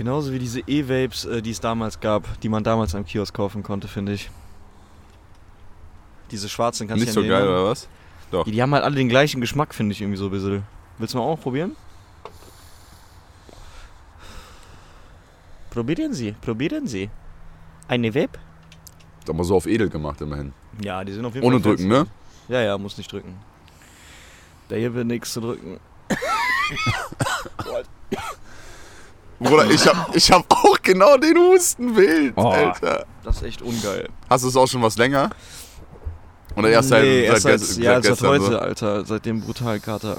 Genauso wie diese E-Vapes, äh, die es damals gab, die man damals am Kiosk kaufen konnte, finde ich. Diese schwarzen kannst du Nicht ja so geil, oder was? Doch. Die, die haben halt alle den gleichen Geschmack, finde ich irgendwie so ein bisschen. Willst du mal auch probieren? Probieren Sie, probieren Sie. Eine Vape? Aber so auf edel gemacht immerhin. Ja, die sind auf jeden Ohne Fall drücken, ne? Ja, ja, muss nicht drücken. Da hier wird nichts zu drücken. Bruder, ich hab, ich hab auch genau den Hustenbild, Oh. Alter. Das ist echt ungeil. Hast du es auch schon was länger? Oder erst seit, nee, seit, erst seit, gest- ja, seit seit gestern heute, so? Alter. Seit dem brutalen Kater.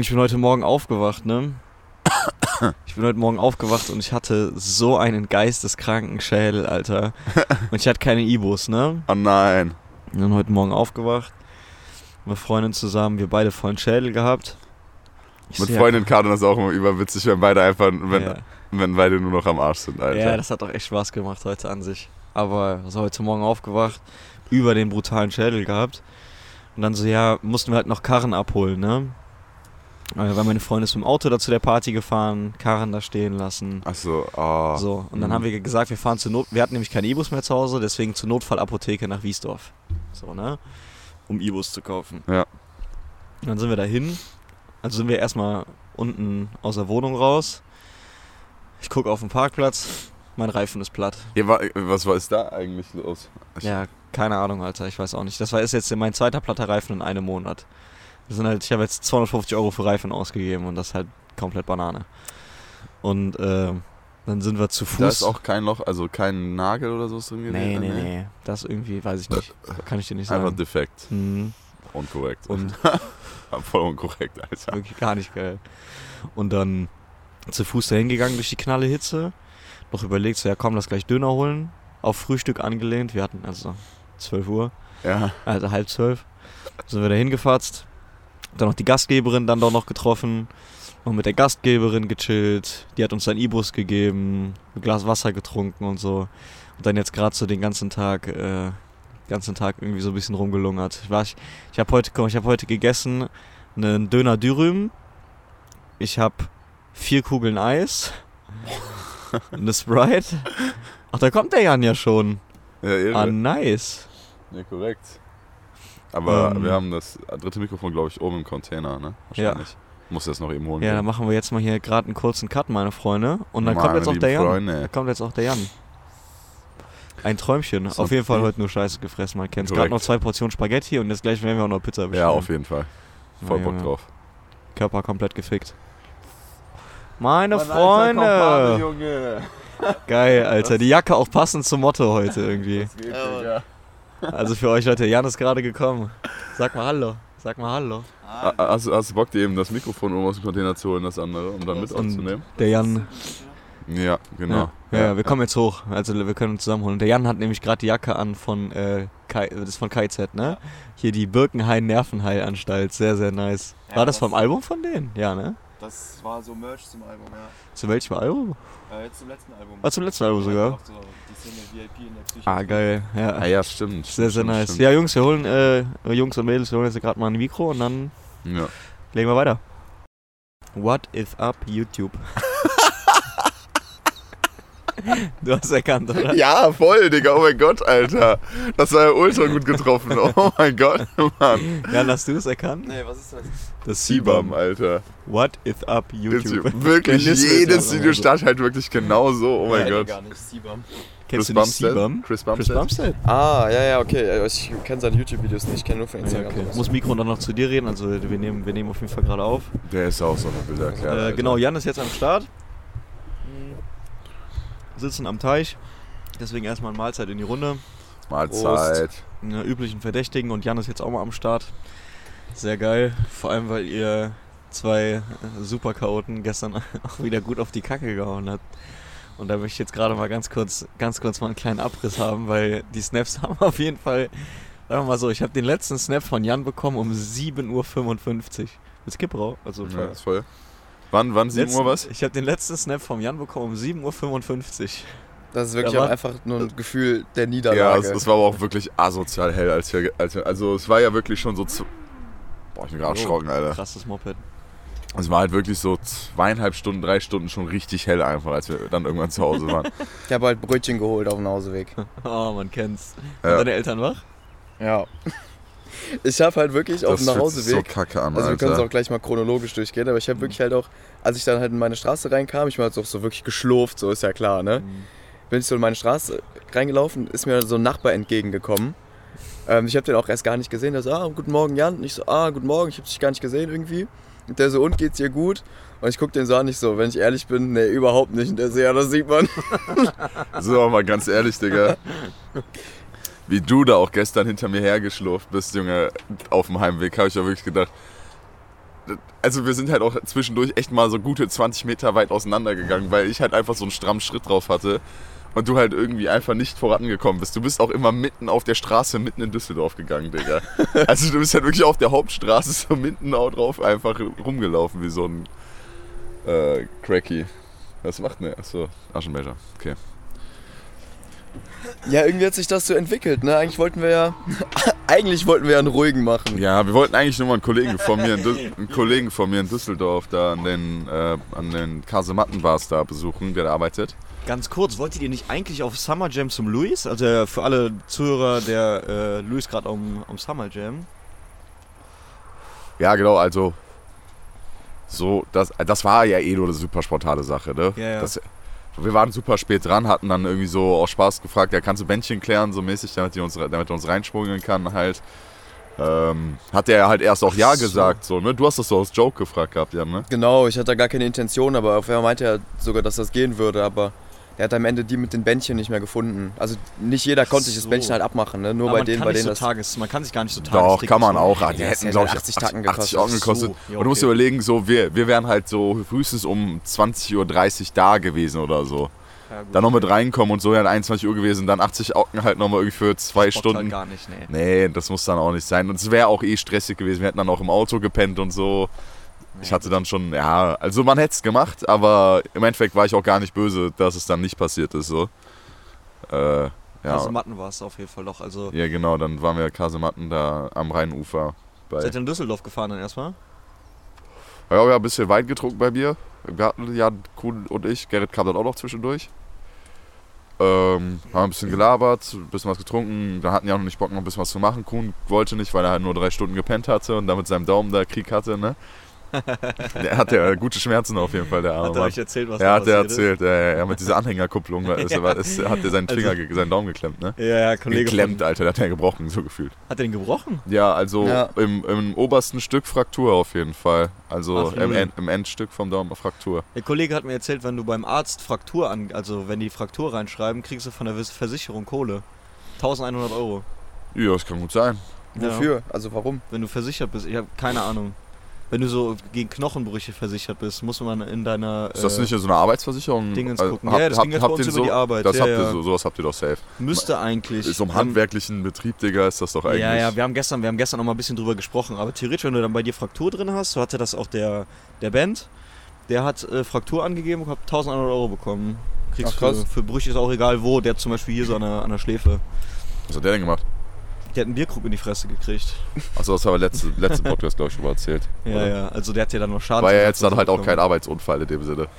Ich bin heute Morgen aufgewacht, ne? Ich bin heute Morgen aufgewacht und ich hatte so einen geisteskranken Schädel, Alter. Und ich hatte keine Ibos, ne? Oh nein. Und dann heute Morgen aufgewacht. Mit Freundin zusammen, wir beide vollen Schädel gehabt. Ich Mit so, ja, Freundin Karin ist auch immer überwitzig, wenn beide einfach, wenn, ja. wenn beide nur noch am Arsch sind, Alter. Ja, das hat auch echt Spaß gemacht heute an sich. Aber also heute Morgen aufgewacht, über den brutalen Schädel gehabt. Und dann so, ja, mussten wir halt noch Karren abholen, ne? Äh, Weil meine Freundin ist mit dem Auto da zu der Party gefahren, Karren da stehen lassen. Ach so, oh. So, und dann Mhm. haben wir gesagt, wir fahren zur Not, wir hatten nämlich keine Ibus mehr zu Hause, deswegen zur Notfallapotheke nach Wiesdorf. So, ne? Um Ibus zu kaufen. Ja. Und dann sind wir dahin. Also sind wir erstmal unten aus der Wohnung raus. Ich gucke auf den Parkplatz, mein Reifen ist platt. Ja, wa- was war da eigentlich los? Ich- Ja, keine Ahnung, Alter, ich weiß auch nicht. Das war ist jetzt mein zweiter platter Reifen in einem Monat. Das sind halt, ich habe jetzt 250 Euro für Reifen ausgegeben und das ist halt komplett Banane. Und äh, dann sind wir zu Fuß. Da ist auch kein Loch, also kein Nagel oder so drin nee, gewesen? nee, nee. Das irgendwie, weiß ich nicht. Kann ich dir nicht Einfach sagen. defekt. Mhm. Unkorrekt. Und Voll unkorrekt, Alter. wirklich gar nicht geil. Und dann zu Fuß dahin gegangen durch die knalle Hitze. Noch überlegt, so, ja komm, lass gleich Döner holen. Auf Frühstück angelehnt. Wir hatten also 12 Uhr. Ja. also halb zwölf, sind wir da hingefatzt. Dann noch die Gastgeberin dann doch noch getroffen. Und mit der Gastgeberin gechillt. Die hat uns dann E-Bus gegeben, ein Glas Wasser getrunken und so. Und dann jetzt gerade so den ganzen Tag, äh, ganzen Tag irgendwie so ein bisschen rumgelungert. Ich, war, ich, ich habe heute, komm, ich habe heute gegessen einen Döner Dürüm. Ich habe vier Kugeln Eis. eine Sprite. Ach, da kommt der Jan ja schon. Ja, irre. Ah, nice. Ja, korrekt. Aber Ähm. wir haben das dritte Mikrofon, glaube ich, oben im Container, ne? Wahrscheinlich. Muss das noch eben holen. Ja, gehen. dann machen wir jetzt mal hier gerade einen kurzen Cut, meine Freunde. Und dann kommt Meine jetzt auch der Jan. Freunde. Da kommt jetzt auch der Jan. Ein Träumchen. So auf jeden Fall heute nur Scheiße gefressen. Man kennt Korrekt. gerade noch zwei Portionen Spaghetti und jetzt gleich werden wir auch noch Pizza bestellen. Ja, auf jeden Fall. Voll Ja, Bock drauf. Körper komplett gefickt. Meine Mein alter Freunde! Junge. Geil, Alter. Die Jacke auch passend zum Motto heute irgendwie. Digga? Also für euch Leute, Jan ist gerade gekommen. Sag mal Hallo. Sag mal Hallo. Ah, Hast, du- hast du Bock, dir eben das Mikrofon oben aus dem Container zu holen, das andere, um dann mit Und aufzunehmen? der Jan Ja, genau. Ja, ja, wir kommen jetzt hoch. Also wir können uns zusammenholen. Der Jan hat nämlich gerade die Jacke an von äh, Kai, das ist von KZ, ne? Hier die Birkenhain Nervenheilanstalt. Sehr, sehr nice. Ja, War das das- vom Album von denen? Ja, ne? Das war so Merch zum Album, ja. Zu welchem Album? Äh, jetzt zum letzten Album. Ah, zum letzten Album sogar. Auch so die Single VIP in der Psyche. Ah, geil. Ja. Ah ja, stimmt. Sehr, sehr stimmt, nice. stimmt. Ja, Jungs, wir holen, äh, Jungs und Mädels, wir holen jetzt gerade mal ein Mikro und dann Ja. legen wir weiter. What is up, YouTube? du hast erkannt, oder? Ja, voll, Digga. Oh mein Gott, Alter. Das war ja ultra gut getroffen. Oh mein Gott, Mann. Jan, hast du es erkannt? Nee, was ist das? Das Sibam, Alter. What is up, YouTube? Wirklich, Nistel ist jedes Video startet halt wirklich genau so. Oh mein Nee, Gott. gar nicht. Sibam. Kennst du Chris nicht Bumstead? Sibam? Chris Chris Bumstead? Bumstead? Ah, ja, ja, okay. Ich kenne seine YouTube-Videos nicht. Ich kenne nur von Ja, Instagram. okay. sowas. Muss Mikro dann noch zu dir reden, also wir nehmen, wir nehmen auf jeden Fall gerade auf. Der ist auch so eine Bilder erklärt. Äh, genau, Jan ist jetzt am Start. Sitzen am Teich. Deswegen erstmal Mahlzeit in die Runde. Mahlzeit. Eine üblichen Verdächtigen und Jan ist jetzt auch mal am Start. Sehr geil. Vor allem, weil ihr zwei äh, Superchaoten gestern auch wieder gut auf die Kacke gehauen habt. Und da möchte ich jetzt gerade mal ganz kurz, ganz kurz mal einen kleinen Abriss haben, weil die Snaps haben auf jeden Fall, sagen wir mal so, ich habe den letzten Snap von Jan bekommen um 7.55 Uhr. Mit Skipperau, also Ja, ist voll. Wann, wann 7 letzten, Uhr was? Ich habe den letzten Snap vom Jan bekommen um 7.55 Uhr. Das ist wirklich Da auch einfach nur ein Gefühl der Ja, Niederlage. es, es war aber auch wirklich asozial hell, als wir, als wir. Also, es war ja wirklich schon so. Zu Boah, ich bin gerade Oh, erschrocken, Alter. Krasses Moped. Es war halt wirklich so zweieinhalb Stunden, drei Stunden schon richtig hell einfach, als wir dann irgendwann zu Hause waren. Ich habe halt Brötchen geholt auf dem Nachhauseweg. Oh, man kennt's. Ja. Sind deine Eltern wach? Ja. Ich habe halt wirklich auf dem sich so Nachhauseweg. kacke an, also wir können es auch gleich mal chronologisch durchgehen, aber ich habe wirklich halt auch, als ich dann halt in meine Straße reinkam, ich war jetzt auch so wirklich geschlurft, so ist ja klar, ne? Bin ich so in meine Straße reingelaufen, ist mir so ein Nachbar entgegengekommen. Ähm, ich habe den auch erst gar nicht gesehen. Der so, ah, guten Morgen Jan. Und ich so, ah, guten Morgen, ich habe dich gar nicht gesehen irgendwie. Und der so, und geht's dir gut? Und ich guck den so an, ich so, wenn ich ehrlich bin, nee, überhaupt nicht. Und der so, ja, das sieht man. So, mal ganz ehrlich, Digga. Wie du da auch gestern hinter mir hergeschlurft bist, Junge, auf dem Heimweg, habe ich ja wirklich gedacht. Also wir sind halt auch zwischendurch echt mal so gute 20 Meter weit auseinandergegangen, weil ich halt einfach so einen strammen Schritt drauf hatte und du halt irgendwie einfach nicht vorangekommen bist. Du bist auch immer mitten auf der Straße, mitten in Düsseldorf gegangen, Digga. Also du bist halt wirklich auf der Hauptstraße so mitten auch drauf einfach rumgelaufen wie so ein äh, Cracky. Was macht ne? Achso, Aschenbecher. Okay. Ja, irgendwie hat sich das so entwickelt, ne? Eigentlich wollten wir ja, eigentlich wollten wir ja einen ruhigen machen. Ja, wir wollten eigentlich nur mal einen Kollegen von mir einen Kollegen von mir in Düsseldorf da an den, äh, an den Kasematten-Bars da besuchen, der da arbeitet. Ganz kurz, wolltet ihr nicht eigentlich auf Summer Jam zum Luis? Also für alle Zuhörer, der äh, Luis gerade am, am Summer Jam. Ja, genau, also so, das, das war ja eh nur eine super spontane Sache, ne? Ja, ja. Das, wir waren super spät dran, hatten dann irgendwie so aus Spaß gefragt, ja, kannst du Bändchen klären, so mäßig, damit, die uns, damit er uns reinschmuggeln kann halt. Ähm, hat er halt erst auch Ja So. gesagt, so, ne? Du hast das so aus Joke gefragt gehabt, ja, ne? Genau, ich hatte da gar keine Intention, aber auf einmal meinte er sogar, dass das gehen würde, aber er hat am Ende die mit den Bändchen nicht mehr gefunden. Also nicht jeder konnte sich das so. Bändchen halt abmachen, ne? Nur Aber bei denen, bei denen so das. Tages, man kann sich gar nicht so Doch, Tagestrick kann man auch. Ah, die Ja, hätten, das glaube ich, hätte 80 Tacken 80 gekostet. Augen gekostet. So, ja, Und du musst okay. überlegen, so, wir, wir wären halt so frühestens um 20.30 Uhr da gewesen oder so. Ja. Dann noch mit reinkommen und so wären 21 Uhr gewesen, dann 80 Augen halt nochmal irgendwie für zwei Bockt Stunden. Halt gar nicht, nee. Nee, das muss dann auch nicht sein. Und es wäre auch eh stressig gewesen. Wir hätten dann auch im Auto gepennt und so. Ich hatte dann schon, ja, also man hätte es gemacht, aber im Endeffekt war ich auch gar nicht böse, dass es dann nicht passiert ist. So. Äh, ja. Also Matten war es auf jeden Fall doch. Also ja, genau, dann waren wir Kasematten da am Rheinufer. Bei, seid ihr in Düsseldorf gefahren dann erstmal? Ja, wir haben ein bisschen Wein getrunken bei mir. Im Garten, Jan, Kuhn und ich. Gerrit kam dann auch noch zwischendurch. Ähm, haben ein bisschen gelabert, ein bisschen was getrunken. Da hatten ja noch nicht Bock, noch ein bisschen was zu machen. Kuhn wollte nicht, weil er halt nur drei Stunden gepennt hatte und da mit seinem Daumen da Krieg hatte, ne? der hat ja gute Schmerzen auf jeden Fall, der arme Hat er Mann. euch erzählt, was Ja, da hat er erzählt. Ja, ja, ja, mit dieser Anhängerkupplung ist, Ja. ist, hat er seinen Finger, Also- seinen Daumen geklemmt, ne? Ja, ja, Kollege. Geklemmt, Von, Alter, der hat ja gebrochen, so gefühlt. hat er den gebrochen? Ja, also Ja. Im, im obersten Stück Fraktur auf jeden Fall. Also Ach, im. End, im Endstück vom Daumen Fraktur. Der Kollege hat mir erzählt, wenn du beim Arzt Fraktur an, also wenn die Fraktur reinschreiben, kriegst du von der Versicherung Kohle. 1100 Euro. Ja, das kann gut sein. Wofür? Also warum? Wenn du versichert bist, ich habe keine Ahnung. Wenn du so gegen Knochenbrüche versichert bist, muss man in deiner Ist das äh, nicht so einer Arbeitsversicherung? Dingens Äh, gucken. habt- ja, das habt- ging jetzt habt bei uns ihr über die Arbeit. Das ja, habt ja. ihr so, sowas habt ihr doch safe. Müsste eigentlich. Ist so im handwerklichen Betrieb, Digga, ist das doch eigentlich. Ja, ja, wir haben gestern, wir haben gestern noch mal ein bisschen drüber gesprochen, aber theoretisch, wenn du dann bei dir Fraktur drin hast, so hatte das auch der, der Band, der hat äh, Fraktur angegeben und hat 1100 Euro bekommen. Kriegst Ach, krass. für, für Brüche ist auch egal wo, der hat zum Beispiel hier so an der, an der Schläfe. Was hat der denn gemacht? Der hat einen Bierkrug in die Fresse gekriegt. Achso, das haben wir letzte, letzte Podcast, glaube ich, schon mal erzählt. Ja, Oder? ja, also der hat ja dann noch Schaden. War ja jetzt dann halt auch kein Arbeitsunfall in dem Sinne.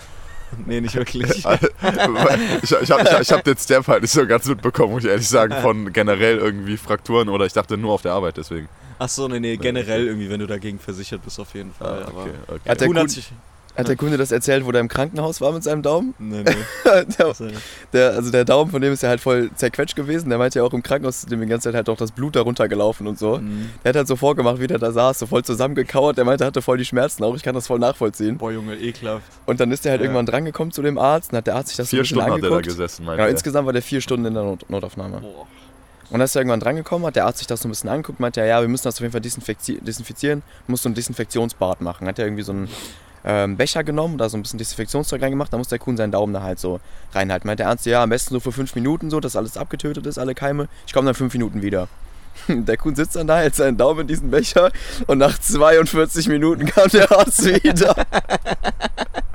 Nee, nicht wirklich. ich ich habe ich, ich hab den Step halt nicht so ganz mitbekommen, muss ich ehrlich sagen, von generell irgendwie Frakturen oder ich dachte nur auf der Arbeit, deswegen. Ach so, nee, nee, generell irgendwie, wenn du dagegen versichert bist, auf jeden Fall. Ah, okay, okay. Hat der Kuhn hat sich. Hat der Kunde das erzählt, wo der im Krankenhaus war mit seinem Daumen? Nee, nee. der, Also, der, also der Daumen von dem ist ja halt voll zerquetscht gewesen. Der meinte ja auch im Krankenhaus, dem die ganze Zeit halt auch das Blut da runtergelaufen und so. mhm. Der hat halt so vorgemacht, wie der da saß, so voll zusammengekauert. Der meinte, er hatte voll die Schmerzen auch. Ich kann das voll nachvollziehen. Boah, Junge, ekelhaft. Und dann ist der halt Ja. irgendwann drangekommen zu dem Arzt und hat der Arzt sich das so Vier ein bisschen Stunden hat er da angeguckt. gesessen, meinte Genau, insgesamt war der vier Stunden in der Not Notaufnahme. Boah. Und dann ist er irgendwann drangekommen, hat der Arzt sich das so ein bisschen angeguckt, meinte er, ja, wir müssen das auf jeden Fall desinfizi- desinfizieren, du musst so ein Desinfektionsbad machen. Hat er irgendwie so einen ähm, Becher genommen, da so ein bisschen Desinfektionszeug reingemacht, da muss der Kuhn seinen Daumen da halt so reinhalten. Meinte der Arzt, ja, am besten so für fünf Minuten so, dass alles abgetötet ist, alle Keime. Ich komme dann fünf Minuten wieder. Der Kuhn sitzt dann da, hält seinen Daumen in diesen Becher und nach 42 Minuten kam der Arzt wieder.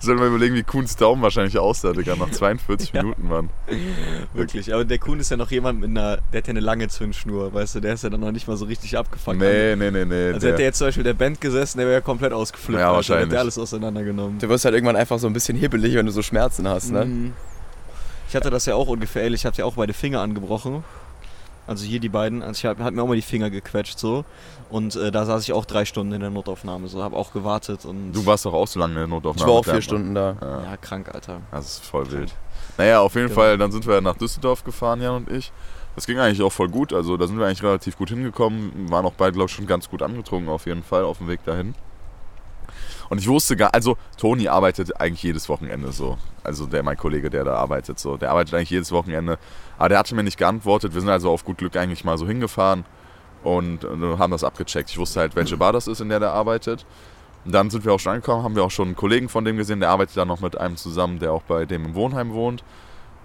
Sollen wir überlegen, wie Kuhns Daumen wahrscheinlich aussah, Digga, nach 42 Ja. Minuten, Mann. Wirklich, aber der Kuhn ist ja noch jemand mit einer, der hat ja eine lange Zündschnur, weißt du, der ist ja dann noch nicht mal so richtig abgefuckt. Nee, nee, nee, nee. Also der- hätte jetzt zum Beispiel der Band gesessen, der wäre ja komplett ausgeflippt. Ja, wahrscheinlich. Der hätte alles auseinandergenommen. Du wirst halt irgendwann einfach so ein bisschen hibbelig, wenn du so Schmerzen hast, ne? Mhm. Ich hatte das ja auch ungefähr ich hatte ja auch beide Finger angebrochen. Also hier die beiden, also ich hab, hat mir auch mal die Finger gequetscht so. Und äh, da saß ich auch drei Stunden in der Notaufnahme, so, habe auch gewartet und... du warst doch auch so lange in der Ich Notaufnahme. war auch vier Stunden da. Ja. Ja, krank, Alter. Das ist voll wild. Naja, auf jeden Genau. Fall, dann sind wir nach Düsseldorf gefahren, Jan und ich. Das ging eigentlich auch voll gut. Also da sind wir eigentlich relativ gut hingekommen. Waren auch beide, glaube ich, schon ganz gut angetrunken auf jeden Fall auf dem Weg dahin. Und ich wusste gar, also Toni arbeitet eigentlich jedes Wochenende so. Also der, mein Kollege, der da arbeitet so. Der arbeitet eigentlich jedes Wochenende. Aber der hatte mir nicht geantwortet. Wir sind also auf gut Glück eigentlich mal so hingefahren und haben das abgecheckt. Ich wusste halt, welche Bar das ist, in der der arbeitet. Und dann sind wir auch schon angekommen, haben wir auch schon einen Kollegen von dem gesehen, der arbeitet dann noch mit einem zusammen, der auch bei dem im Wohnheim wohnt.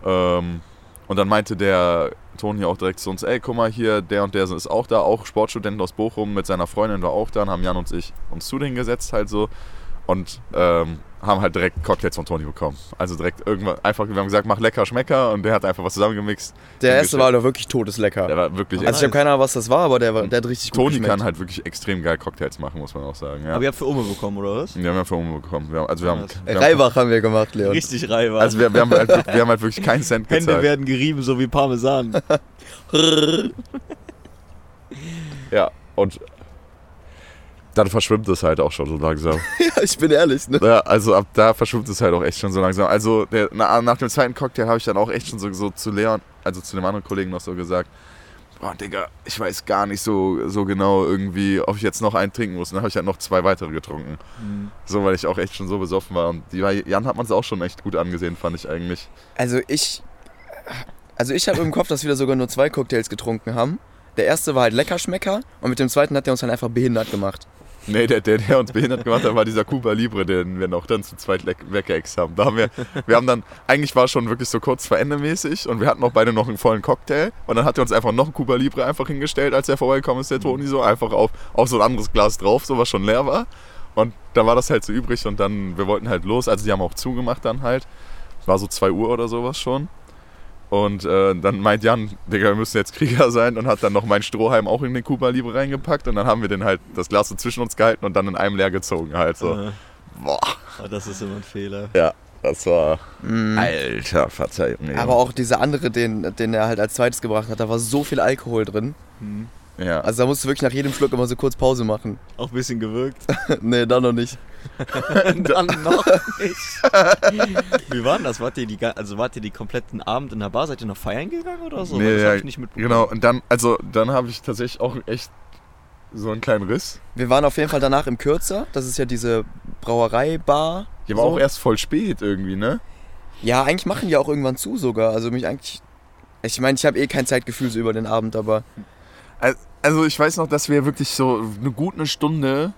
Ähm, und dann meinte der Toni auch direkt zu uns, ey, guck mal hier, der und der ist auch da, auch Sportstudent aus Bochum, mit seiner Freundin war auch da, und haben Jan und ich uns zu denen gesetzt halt so. Und ähm, haben halt direkt Cocktails von Toni bekommen. Also direkt irgendwann, einfach, wir haben gesagt, mach lecker, schmecker und der hat einfach was zusammengemixt. Der erste war doch wirklich todeslecker. Der war wirklich, also ich habe keine Ahnung, was das war, aber der, war, der hat richtig gut Toni kann halt wirklich extrem geil Cocktails machen, muss man auch sagen. Ja. Aber ihr habt für Umme bekommen, oder was? Wir haben ja für Umme bekommen. Wir haben, also wir haben, wir haben, Reibach haben wir gemacht, Leon. Richtig Reiber. also wir, wir, haben halt, wirklich- wir haben halt wirklich keinen Cent Hände gezahlt. werden gerieben, so wie Parmesan. Ja, und dann verschwimmt es halt auch schon so langsam. ja, ich bin ehrlich, ne? ja, also ab da verschwimmt es halt auch echt schon so langsam. Also der, na, nach dem zweiten Cocktail habe ich dann auch echt schon so, so zu Leon, also zu dem anderen Kollegen noch so gesagt, boah Digga, ich weiß gar nicht so, so genau irgendwie, ob ich jetzt noch einen trinken muss. Und dann habe ich halt noch zwei weitere getrunken. So, weil ich auch echt schon so besoffen war. Und die, bei Jan hat man es auch schon echt gut angesehen, fand ich eigentlich. Also ich. Also ich habe im Kopf, dass wir da sogar nur zwei Cocktails getrunken haben. Der erste war halt Leckerschmecker und mit dem zweiten hat der uns dann einfach behindert gemacht. Nee, der, der, der uns behindert gemacht hat, war dieser Cuba Libre, den wir noch dann zu zweit weggeext haben. Da haben wir, wir haben dann, eigentlich war es schon wirklich so kurz vor Ende mäßig und wir hatten auch beide noch einen vollen Cocktail und dann hat er uns einfach noch einen Cuba Libre einfach hingestellt, als er vorbeigekommen ist, der Toni so, einfach auf, auf so ein anderes Glas drauf, so was schon leer war. Und dann war das halt so übrig und dann, wir wollten halt los, also die haben auch zugemacht dann halt. War so 2 Uhr oder sowas schon. Und äh, dann meint Jan, Digga, wir müssen jetzt Krieger sein und hat dann noch meinen Strohhalm auch in den Cuba Libre reingepackt und dann haben wir den halt das Glas so zwischen uns gehalten und dann in einem leer gezogen halt so. Äh, Boah. oh, das ist immer ein Fehler. Ja, das war. Mhm. Alter, Verzeihung. Aber auch dieser andere, den, den er halt als zweites gebracht hat, da war so viel Alkohol drin. Hm. Ja. Also da musst du wirklich nach jedem Schluck immer so kurz Pause machen. Auch ein bisschen gewirkt. nee, dann noch nicht. Dann noch nicht. Wie war denn das? Wart ihr, die, also wart ihr die kompletten Abend in der Bar? Seid ihr noch feiern gegangen oder so? Nee, das ja, hab ich nicht mitbekommen. genau. Und dann, also, dann habe ich tatsächlich auch echt so einen kleinen Riss. Wir waren auf jeden Fall danach im Kürzer. Das ist ja diese Brauerei-Bar. Die war So. auch erst voll spät irgendwie, ne? Ja, eigentlich machen die auch irgendwann zu sogar. Also mich eigentlich. Ich meine, ich habe eh kein Zeitgefühl so über den Abend, aber Also, ich weiß noch, dass wir wirklich so eine gute Stunde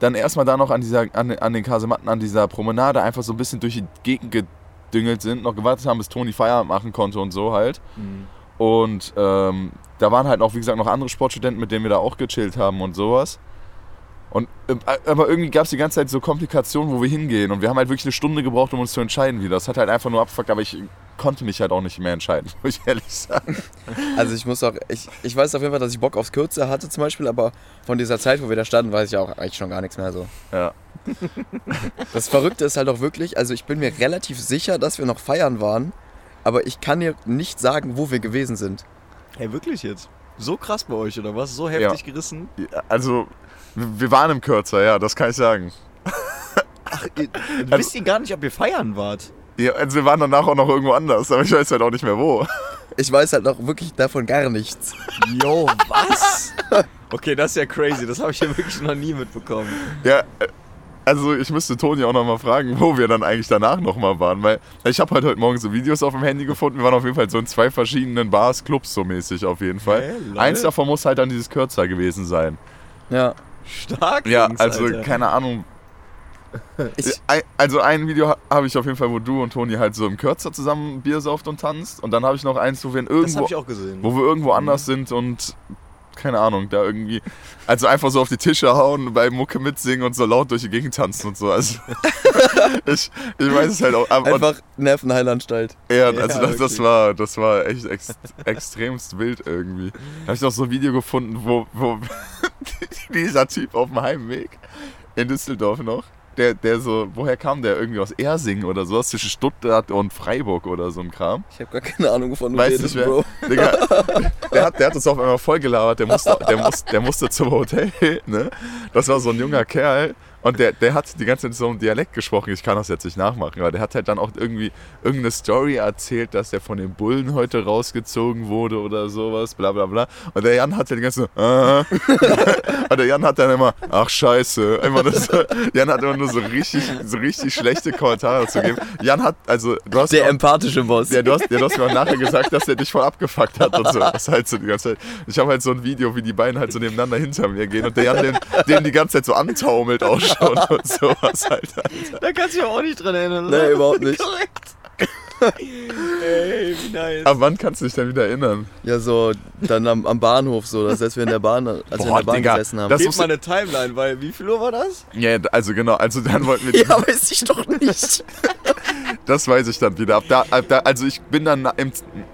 dann erstmal da noch an, dieser, an, an den Kasematten, an dieser Promenade einfach so ein bisschen durch die Gegend gedüngelt sind, noch gewartet haben, bis Toni Feierabend machen konnte und so halt. Hm. Und ähm, da waren halt auch, wie gesagt, noch andere Sportstudenten, mit denen wir da auch gechillt haben und sowas. Und, ähm, aber irgendwie gab es die ganze Zeit so Komplikationen, wo wir hingehen. Und wir haben halt wirklich eine Stunde gebraucht, um uns zu entscheiden wieder. Das hat halt einfach nur abfuckt, aber ich konnte mich halt auch nicht mehr entscheiden, muss ich ehrlich sagen. Also ich muss auch, ich, ich weiß auf jeden Fall, dass ich Bock aufs Kürzer hatte zum Beispiel, aber von dieser Zeit, wo wir da standen, weiß ich auch eigentlich schon gar nichts mehr so. Ja. Das Verrückte ist halt auch wirklich, also ich bin mir relativ sicher, dass wir noch feiern waren, aber ich kann dir nicht sagen, wo wir gewesen sind. Hey, wirklich jetzt? So krass bei euch, oder was? So heftig gerissen? Ja, Also, wir waren im Kürzer, ja, das kann ich sagen. Ach, ihr, wisst ihr gar nicht, ob ihr feiern wart? Ja, also wir waren danach auch noch irgendwo anders, aber ich weiß halt auch nicht mehr wo. Ich weiß halt auch wirklich davon gar nichts. Yo, was? Okay, das ist ja crazy. Das habe ich ja wirklich noch nie mitbekommen. Ja, äh, also ich müsste Toni auch nochmal fragen, wo wir dann eigentlich danach nochmal waren, weil ich habe halt heute Morgen so Videos auf dem Handy gefunden. Wir waren auf jeden Fall so in zwei verschiedenen Bars, Clubs so mäßig auf jeden Fall. Lol. Eins davon muss halt dann dieses Kürzer gewesen sein. Ja. Stark. Ja, also Alter. keine Ahnung. Ich, Also ein Video ha- habe ich auf jeden Fall, wo du und Toni halt so im Kürzer zusammen Bier sauft und tanzt. Und dann habe ich noch eins, wo wir irgendwo habe ich auch gesehen. wo wir irgendwo anders sind und keine Ahnung, da irgendwie, also einfach so auf die Tische hauen, bei Mucke mitsingen und so laut durch die Gegend tanzen und so. Also, ich, ich weiß es halt auch. aber- Einfach Nervenheilanstalt. Ja, Ja, also das, das, wirklich. war, das war echt ex extremst wild irgendwie. Da habe ich noch so ein Video gefunden, wo, wo dieser Typ auf dem Heimweg in Düsseldorf noch, der, der so, woher kam der? Irgendwie aus Ersing oder sowas, zwischen Stuttgart und Freiburg oder so ein Kram. Ich habe gar keine Ahnung, wovon du Weiß redest. Bro. Digga, der hat, der hat uns auf einmal voll gelabert, der musste, der, musste, der musste zum Hotel, ne? Das war so ein junger Kerl und der, der hat die ganze Zeit so einen Dialekt gesprochen, ich kann das jetzt nicht nachmachen, aber der hat halt dann auch irgendwie irgendeine Story erzählt, dass der von den Bullen heute rausgezogen wurde oder sowas, bla bla bla. Und der Jan hat halt die ganze äh, und der Jan hat dann immer, ach scheiße, immer das, Jan hat immer nur so richtig, so richtig schlechte Kommentare zu geben. Jan hat, also du hast Der auch- empathische Boss. ja, du hast, ja, du hast mir auch nachher gesagt, dass der dich voll abgefuckt hat und so. Das halt so die ganze Zeit. Ich habe halt so ein Video, wie die beiden halt so nebeneinander hinter mir gehen und der Jan den, den die ganze Zeit so antaumelt auch schon und sowas halt. Da kannst du dich auch nicht dran erinnern, Nee, überhaupt nicht. Korrekt. Ey, wie nice. Aber wann kannst du dich denn wieder erinnern? Ja, so dann am, am Bahnhof, so, dass als wir in der Bahn, als wir in Boah, der Bahn Digga, gesessen haben. das- Gib muss- mal eine Timeline, weil wie viel Uhr war das? Ja, also genau, also dann wollten wir, ja, weiß ich doch nicht. das weiß ich dann wieder. Ab da, ab da, also ich bin dann im,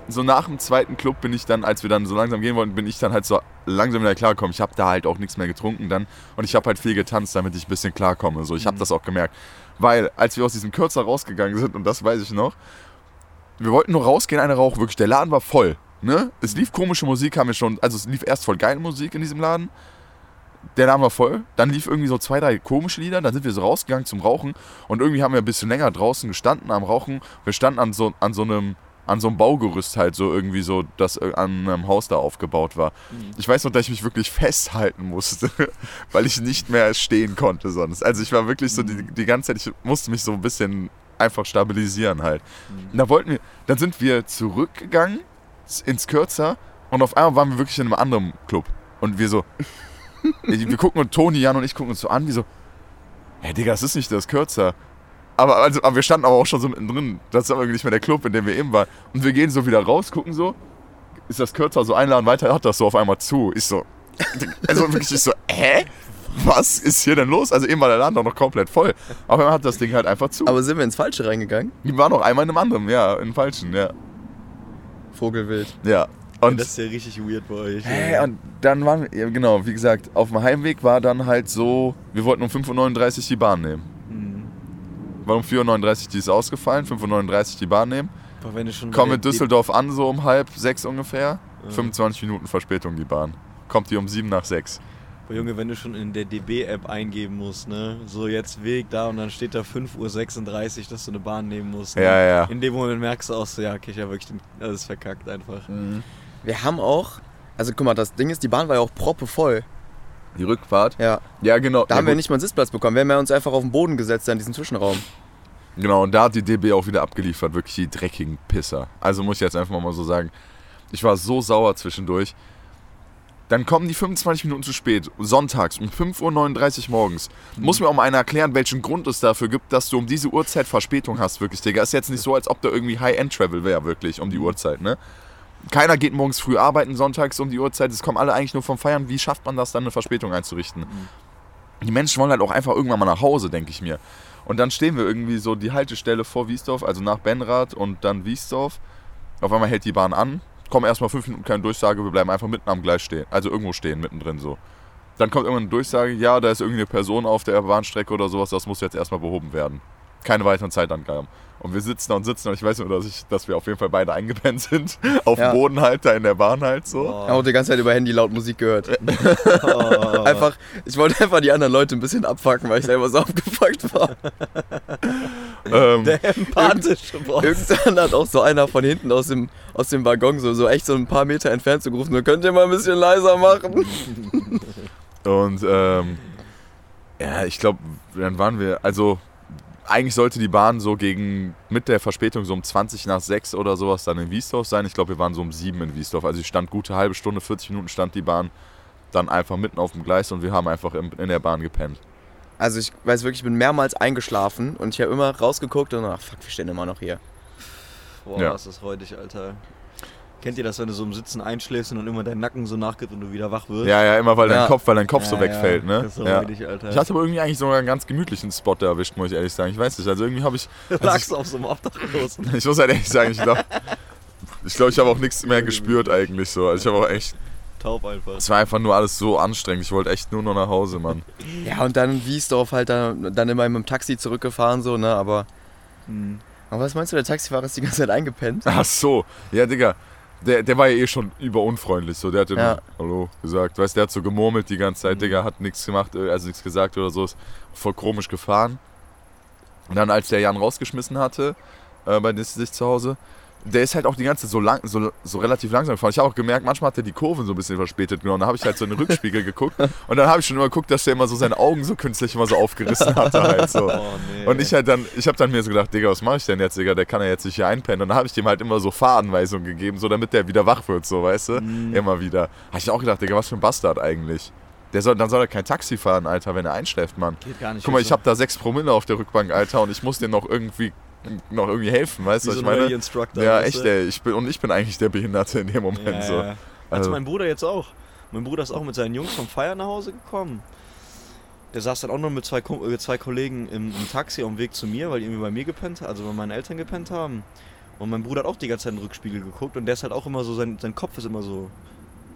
so nach dem zweiten Club bin ich dann, als wir dann so langsam gehen wollten, bin ich dann halt so langsam wieder klargekommen. Ich habe da halt auch nichts mehr getrunken dann und ich habe halt viel getanzt, damit ich ein bisschen klarkomme. So, ich habe das auch gemerkt. Weil, als wir aus diesem Kürzer rausgegangen sind, und das weiß ich noch, wir wollten nur rausgehen, eine Rauch, wirklich, der Laden war voll. Ne? Es lief komische Musik, haben wir schon, also es lief erst voll geile Musik in diesem Laden. Der Laden war voll, dann lief irgendwie so zwei, drei komische Lieder, dann sind wir so rausgegangen zum Rauchen und irgendwie haben wir ein bisschen länger draußen gestanden am Rauchen. Wir standen an so, an so einem an so einem Baugerüst halt so irgendwie so, das äh, an einem Haus da aufgebaut war. Ich weiß noch, dass ich mich wirklich festhalten musste, weil ich nicht mehr stehen konnte sonst. Also ich war wirklich so die, die ganze Zeit, ich musste mich so ein bisschen einfach stabilisieren halt. Und da wollten wir, dann sind wir zurückgegangen ins Kürzer und auf einmal waren wir wirklich in einem anderen Club. Und wir so, wir gucken und Toni, Jan und ich gucken uns so an, wie so, hey Digga, das ist nicht das Kürzer. Aber, also, aber wir standen aber auch schon so mittendrin. Das ist aber nicht mehr der Club, in dem wir eben waren. Und wir gehen so wieder raus, gucken so, ist das Kürzer so einladen weiter, hat das so auf einmal zu. Ich so, also wirklich, ich so, hä? Was ist hier denn los? Also eben war der Laden doch noch komplett voll. Aber dann hat das Ding halt einfach zu. Aber sind wir ins Falsche reingegangen? Die war noch einmal in einem anderen, ja, in einem falschen, ja. Vogelwild. Ja. Und das ist ja richtig weird bei euch. Hä, und dann waren wir, ja, genau, wie gesagt, auf dem Heimweg war dann halt so, wir wollten um 5.39 Uhr die Bahn nehmen. Mhm. War um 4.39 Uhr die ist ausgefallen, 5.39 Uhr die Bahn nehmen. Aber wenn du schon in der Düsseldorf an, so um halb sechs ungefähr. Ja. 25 Minuten Verspätung die Bahn. Kommt die um sieben nach sechs. Aber Junge, wenn du schon in der DB-App eingeben musst, ne? So jetzt Weg da und dann steht da 5.36 Uhr, dass du eine Bahn nehmen musst. Ne? Ja, ja. In dem Moment merkst du auch so, ja, okay, ich hab wirklich den, das ist verkackt einfach. Wir haben auch, also guck mal, das Ding ist, die Bahn war ja auch proppevoll. Die Rückfahrt? Ja. Ja, genau. Da ja, haben wir gut. nicht mal einen Sitzplatz bekommen. Wir haben ja uns einfach auf den Boden gesetzt, in diesen Zwischenraum. Genau, und da hat die DB auch wieder abgeliefert, wirklich die dreckigen Pisser. Also muss ich jetzt einfach mal so sagen, ich war so sauer zwischendurch. Dann kommen die 25 Minuten zu spät, sonntags um 5.39 Uhr morgens. Muss mir auch mal einer erklären, welchen Grund es dafür gibt, dass du um diese Uhrzeit Verspätung hast, wirklich, Digga. Ist jetzt nicht so, als ob da irgendwie High-End-Travel wäre, wirklich, um die Uhrzeit, ne? Keiner geht morgens früh arbeiten, sonntags um die Uhrzeit. Es kommen alle eigentlich nur vom Feiern. Wie schafft man das dann, eine Verspätung einzurichten? Die Menschen wollen halt auch einfach irgendwann mal nach Hause, denke ich mir. Und dann stehen wir irgendwie so die Haltestelle vor Wiesdorf, also nach Benrath und dann Wiesdorf. Auf einmal hält die Bahn an, kommen erstmal fünf Minuten keine Durchsage, wir bleiben einfach mitten am Gleis stehen. Also irgendwo stehen, mittendrin so. Dann kommt irgendwann eine Durchsage, ja, da ist irgendeine Person auf der Bahnstrecke oder sowas, das muss jetzt erstmal behoben werden. Keine weiteren Zeitangaben. Und wir sitzen da und sitzen und ich weiß nur, dass, ich, dass wir auf jeden Fall beide eingepennt sind. Auf Ja. dem Boden halt, da in der Bahn halt so. Ich habe auch die ganze Zeit über Handy laut Musik gehört. Oh. Einfach, ich wollte einfach die anderen Leute ein bisschen abfacken, weil ich selber so aufgefuckt war. Ähm, Der empathische Boss. Irgendwann hat auch so einer von hinten aus dem, aus dem Waggon so, so echt so ein paar Meter entfernt so gerufen, könnt ihr mal ein bisschen leiser machen? Und ähm, ja, ich glaube, dann waren wir, also eigentlich sollte die Bahn so gegen mit der Verspätung so um 20 nach 6 oder sowas dann in Wiesdorf sein. Ich glaube, wir waren so um 7 in Wiesdorf. Also ich stand gute halbe Stunde, 40 Minuten stand die Bahn dann einfach mitten auf dem Gleis und wir haben einfach in der Bahn gepennt. Also ich weiß wirklich, ich bin mehrmals eingeschlafen und ich habe immer rausgeguckt und ach fuck, wir stehen immer noch hier. Boah, Ja. das ist räudig, Alter. Kennt ihr das, wenn du so im Sitzen einschläfst und dann immer dein Nacken so nachgibt und du wieder wach wirst? Ja, ja, immer weil dein Ja. Kopf, weil dein Kopf so Ja, wegfällt, ja. ne? Das ist so ja. richtig, Alter. Ich hatte aber irgendwie eigentlich sogar einen ganz gemütlichen Spot da erwischt, muss ich ehrlich sagen. Ich weiß nicht, also irgendwie habe ich, lagst auf so einem Obdachlosen. ich muss halt ehrlich sagen, ich glaube, ich, glaub, ich habe auch nichts mehr gespürt eigentlich so. Also ich habe auch echt, Taub einfach. es war einfach nur alles so anstrengend. Ich wollte echt nur noch nach Hause, Mann. Ja, und dann Wiesdorf halt dann, dann immer mit dem Taxi zurückgefahren, so, ne, aber. Mhm. Aber was meinst du, der Taxifahrer ist die ganze Zeit eingepennt? Ach so, ja, Digga. Der, der war ja eh schon überunfreundlich, so. Der hat ja, Ja. nur Hallo gesagt. Weißt der hat so gemurmelt die ganze Zeit, Digga, hat nichts gemacht, äh, also nichts gesagt oder so. Ist voll komisch gefahren. Und dann, als der Jan rausgeschmissen hatte, äh, bei sich zu Hause, der ist halt auch die ganze Zeit so, lang, so, so relativ langsam gefahren. Ich habe auch gemerkt, manchmal hat er die Kurven so ein bisschen verspätet genommen. Da habe ich halt so in den Rückspiegel geguckt. Und dann habe ich schon immer geguckt, dass der immer so seine Augen so künstlich immer so aufgerissen hatte halt so. Oh, nee. Und ich halt dann, ich habe dann mir so gedacht, Digga, was mache ich denn jetzt, Digga? Der kann ja jetzt nicht hier einpennen. Und dann habe ich dem halt immer so Fahranweisungen gegeben, so damit der wieder wach wird, so, weißt du? Mhm. Immer wieder. Habe ich auch gedacht, Digga, was für ein Bastard eigentlich. Der soll, dann soll er kein Taxi fahren, Alter, wenn er einschläft, Mann. Geht gar nicht. Guck mal, ich so- habe da sechs Promille auf der Rückbank, Alter, und ich muss dem noch irgendwie, noch irgendwie helfen, weißt du, so ich meine? Ja, echt, ey. Ich bin, und ich bin eigentlich der Behinderte in dem Moment, Ja, so. ja. Also Also- mein Bruder jetzt auch. Mein Bruder ist auch mit seinen Jungs vom Feiern nach Hause gekommen. Der saß dann auch noch mit zwei, äh, zwei Kollegen im, im Taxi auf dem Weg zu mir, weil die irgendwie bei mir gepennt also bei meinen Eltern gepennt haben. Und mein Bruder hat auch die ganze Zeit in den Rückspiegel geguckt und der ist halt auch immer so, sein, sein Kopf ist immer so,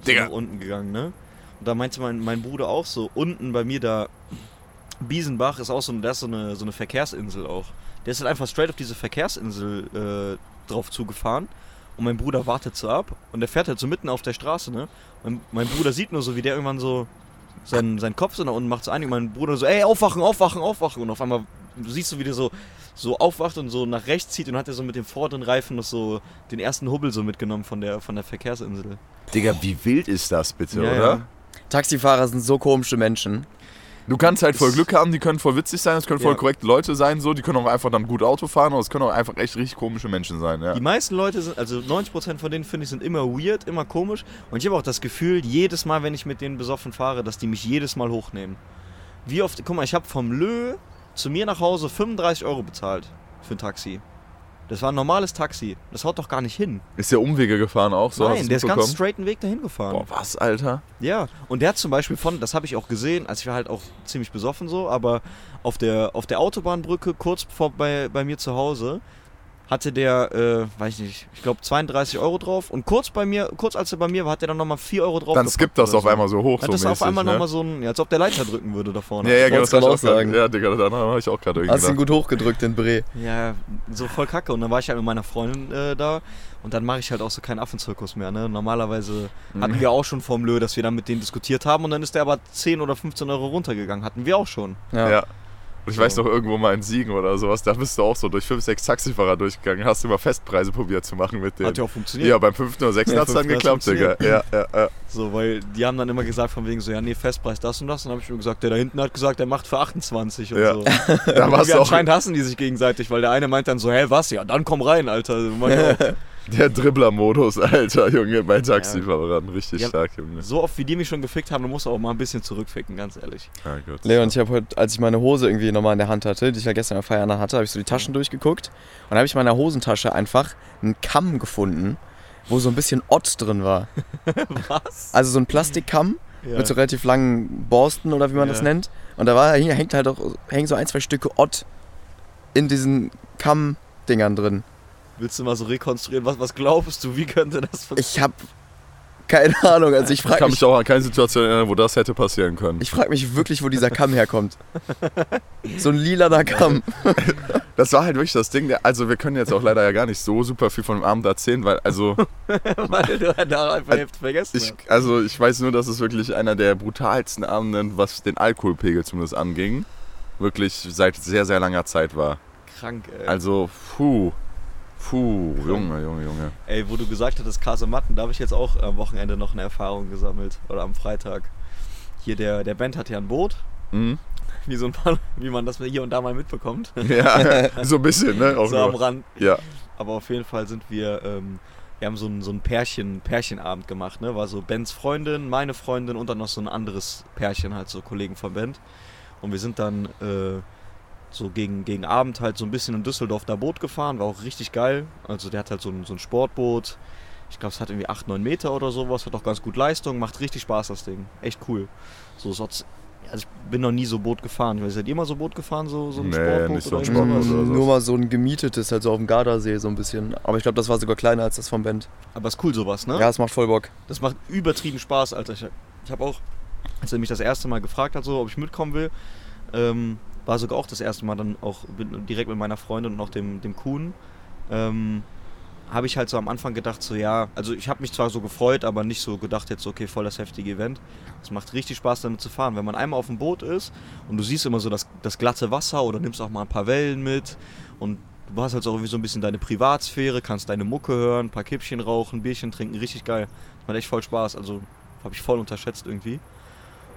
so nach unten gegangen, ne? Und da meinte mein, mein Bruder auch so, unten bei mir da, Biesenbach ist auch so, das ist so eine, so eine Verkehrsinsel auch. Der ist halt einfach straight auf diese Verkehrsinsel äh, drauf zugefahren und mein Bruder wartet so ab und der fährt halt so mitten auf der Straße, ne? Mein, mein Bruder sieht nur so, wie der irgendwann so seinen, seinen Kopf so nach unten macht, so ein und mein Bruder so, ey, aufwachen, aufwachen, aufwachen und auf einmal siehst du, wie der so, so aufwacht und so nach rechts zieht und hat er so mit dem vorderen Reifen noch so den ersten Hubbel so mitgenommen von der, von der Verkehrsinsel. Digga, wie wild ist das bitte, Ja, oder? ja. Taxifahrer sind so komische Menschen. Du kannst halt voll Glück haben, die können voll witzig sein, es können voll Ja. korrekte Leute sein, so, die können auch einfach dann gut Auto fahren, aber es können auch einfach echt richtig komische Menschen sein, ja. Die meisten Leute sind, also 90% von denen finde ich, sind immer weird, immer komisch. Und ich habe auch das Gefühl, jedes Mal, wenn ich mit denen besoffen fahre, dass die mich jedes Mal hochnehmen. Wie oft, guck mal, ich habe vom Lö zu mir nach Hause 35 Euro bezahlt für ein Taxi. Das war ein normales Taxi. Das haut doch gar nicht hin. Ist der Umwege gefahren auch, so Nein, der ist ganz mitbekommen? straighten Weg dahin gefahren. Boah, was, Alter? Ja, und der hat zum Beispiel von, das habe ich auch gesehen, also ich war halt auch ziemlich besoffen so, aber auf der, auf der Autobahnbrücke, kurz vor bei, bei mir zu Hause, hatte der, äh, weiß ich nicht, ich glaube 32 Euro drauf und kurz bei mir, kurz als er bei mir war, hat er dann nochmal 4 Euro drauf Dann skippt das auf einmal so hoch, Hat so das mäßig, auf einmal ne? nochmal so ein, ja, als ob der Leiter drücken würde da vorne. Ja, ja, genau, das hab ich auch sagen. Ja, Digga, daran habe ich auch gerade irgendwie Hast ihn gedacht. gut hochgedrückt, den Bre. Ja, so voll kacke. Und dann war ich halt mit meiner Freundin äh, da und dann mache ich halt auch so keinen Affenzirkus mehr. Ne? Normalerweise Mhm. hatten wir auch schon vorm Lö, dass wir dann mit denen diskutiert haben und dann ist der aber 10 oder 15 Euro runtergegangen. Hatten wir auch schon. Ja. Ja. Und ich weiß noch, irgendwo mal in Siegen oder sowas, da bist du auch so durch fünf, sechs Taxifahrer durchgegangen, hast du immer Festpreise probiert zu machen mit denen. Hat ja auch funktioniert. Ja, beim fünften oder sechsten Ja, hat es dann geklappt, Digga. Ja, ja, ja. So, weil die haben dann immer gesagt von wegen so, ja nee, Festpreis das und das. Und dann habe ich mir gesagt, der da hinten hat gesagt, der macht für 28 und Ja. so. Da warst du auch anscheinend hassen die sich gegenseitig, weil der eine meint dann so, hä, was? Ja, dann komm rein, Alter. Der Dribbler-Modus, Alter, Junge, bei Taxifahrern. Richtig Ja. stark, Junge. so oft wie die mich schon gefickt haben, du musst auch mal ein bisschen zurückficken, ganz ehrlich. Ja, gut. Leon, ich habe heute, als ich meine Hose irgendwie nochmal in der Hand hatte, die ich ja gestern am Feiern hatte, habe ich so die Taschen durchgeguckt und dann habe ich in meiner Hosentasche einfach einen Kamm gefunden, wo so ein bisschen Ott drin war. Was? Also so ein Plastikkamm Ja. mit so relativ langen Borsten oder wie man das Ja. nennt. Und da war, hier hängt halt auch hängen so ein, zwei Stücke Ott in diesen Kamm-Dingern drin. Willst du mal so rekonstruieren? Was, was glaubst du, wie könnte das? Ich habe keine Ahnung. Also ich Ich frage kann mich, mich auch an keine Situation erinnern, wo das hätte passieren können. ich frag mich wirklich, wo dieser Kamm herkommt. So ein lilaner Kamm. Das war halt wirklich das Ding. Der, also wir können jetzt auch leider ja gar nicht so super viel von dem Abend erzählen, weil also Weil du da einfach Hälfte vergessen ich, hast. also ich weiß nur, dass es wirklich einer der brutalsten Abenden, was den Alkoholpegel zumindest anging, wirklich seit sehr, sehr langer Zeit war. Krank, ey. Also, puh, puh, Junge, Junge, Junge. Ey, wo du gesagt hattest, Kasematten, da habe ich jetzt auch am Wochenende noch eine Erfahrung gesammelt. Oder am Freitag. Hier, der, der Band hat ja ein Boot. Mhm. Wie, so ein paar, wie man das hier und da mal mitbekommt. Ja, so ein bisschen, ne? Auch so am nur. Rand. Ja. Aber auf jeden Fall sind wir, ähm, wir haben so ein, so ein Pärchen, Pärchenabend gemacht, ne? War so Bens Freundin, meine Freundin und dann noch so ein anderes Pärchen, halt so Kollegen von Band. Und wir sind dann äh, so gegen, gegen Abend halt so ein bisschen in Düsseldorf da Boot gefahren, war auch richtig geil. Also der hat halt so ein, so ein Sportboot. Ich glaube, es hat irgendwie 8, 9 Meter oder sowas, hat auch ganz gut Leistung, macht richtig Spaß, das Ding. Echt cool. So, sonst, also ich bin noch nie so Boot gefahren. Ich weiß, seid ihr mal so Boot gefahren, so, so ein Nee, Sportboot nicht so ein irgendwie Sportboot oder so. Nur mal so ein gemietetes, halt so auf dem Gardasee so ein bisschen. Aber ich glaube, das war sogar kleiner als das vom Band. Aber ist cool sowas, ne? Ja, es macht voll Bock. Das macht übertrieben Spaß, Alter. Ich, ich habe auch, als er mich das erste Mal gefragt hat, so, ob ich mitkommen will, ähm, war sogar auch das erste Mal dann auch direkt mit meiner Freundin und auch dem, dem Kuhn. Ähm, habe ich halt so am Anfang gedacht, so ja, also ich habe mich zwar so gefreut, aber nicht so gedacht jetzt, okay, voll das heftige Event. Es macht richtig Spaß damit zu fahren. Wenn man einmal auf dem Boot ist und du siehst immer so das, das glatte Wasser oder nimmst auch mal ein paar Wellen mit und du hast halt so irgendwie so ein bisschen deine Privatsphäre, kannst deine Mucke hören, ein paar Kippchen rauchen, Bierchen trinken, richtig geil. Das macht echt voll Spaß, also habe ich voll unterschätzt irgendwie.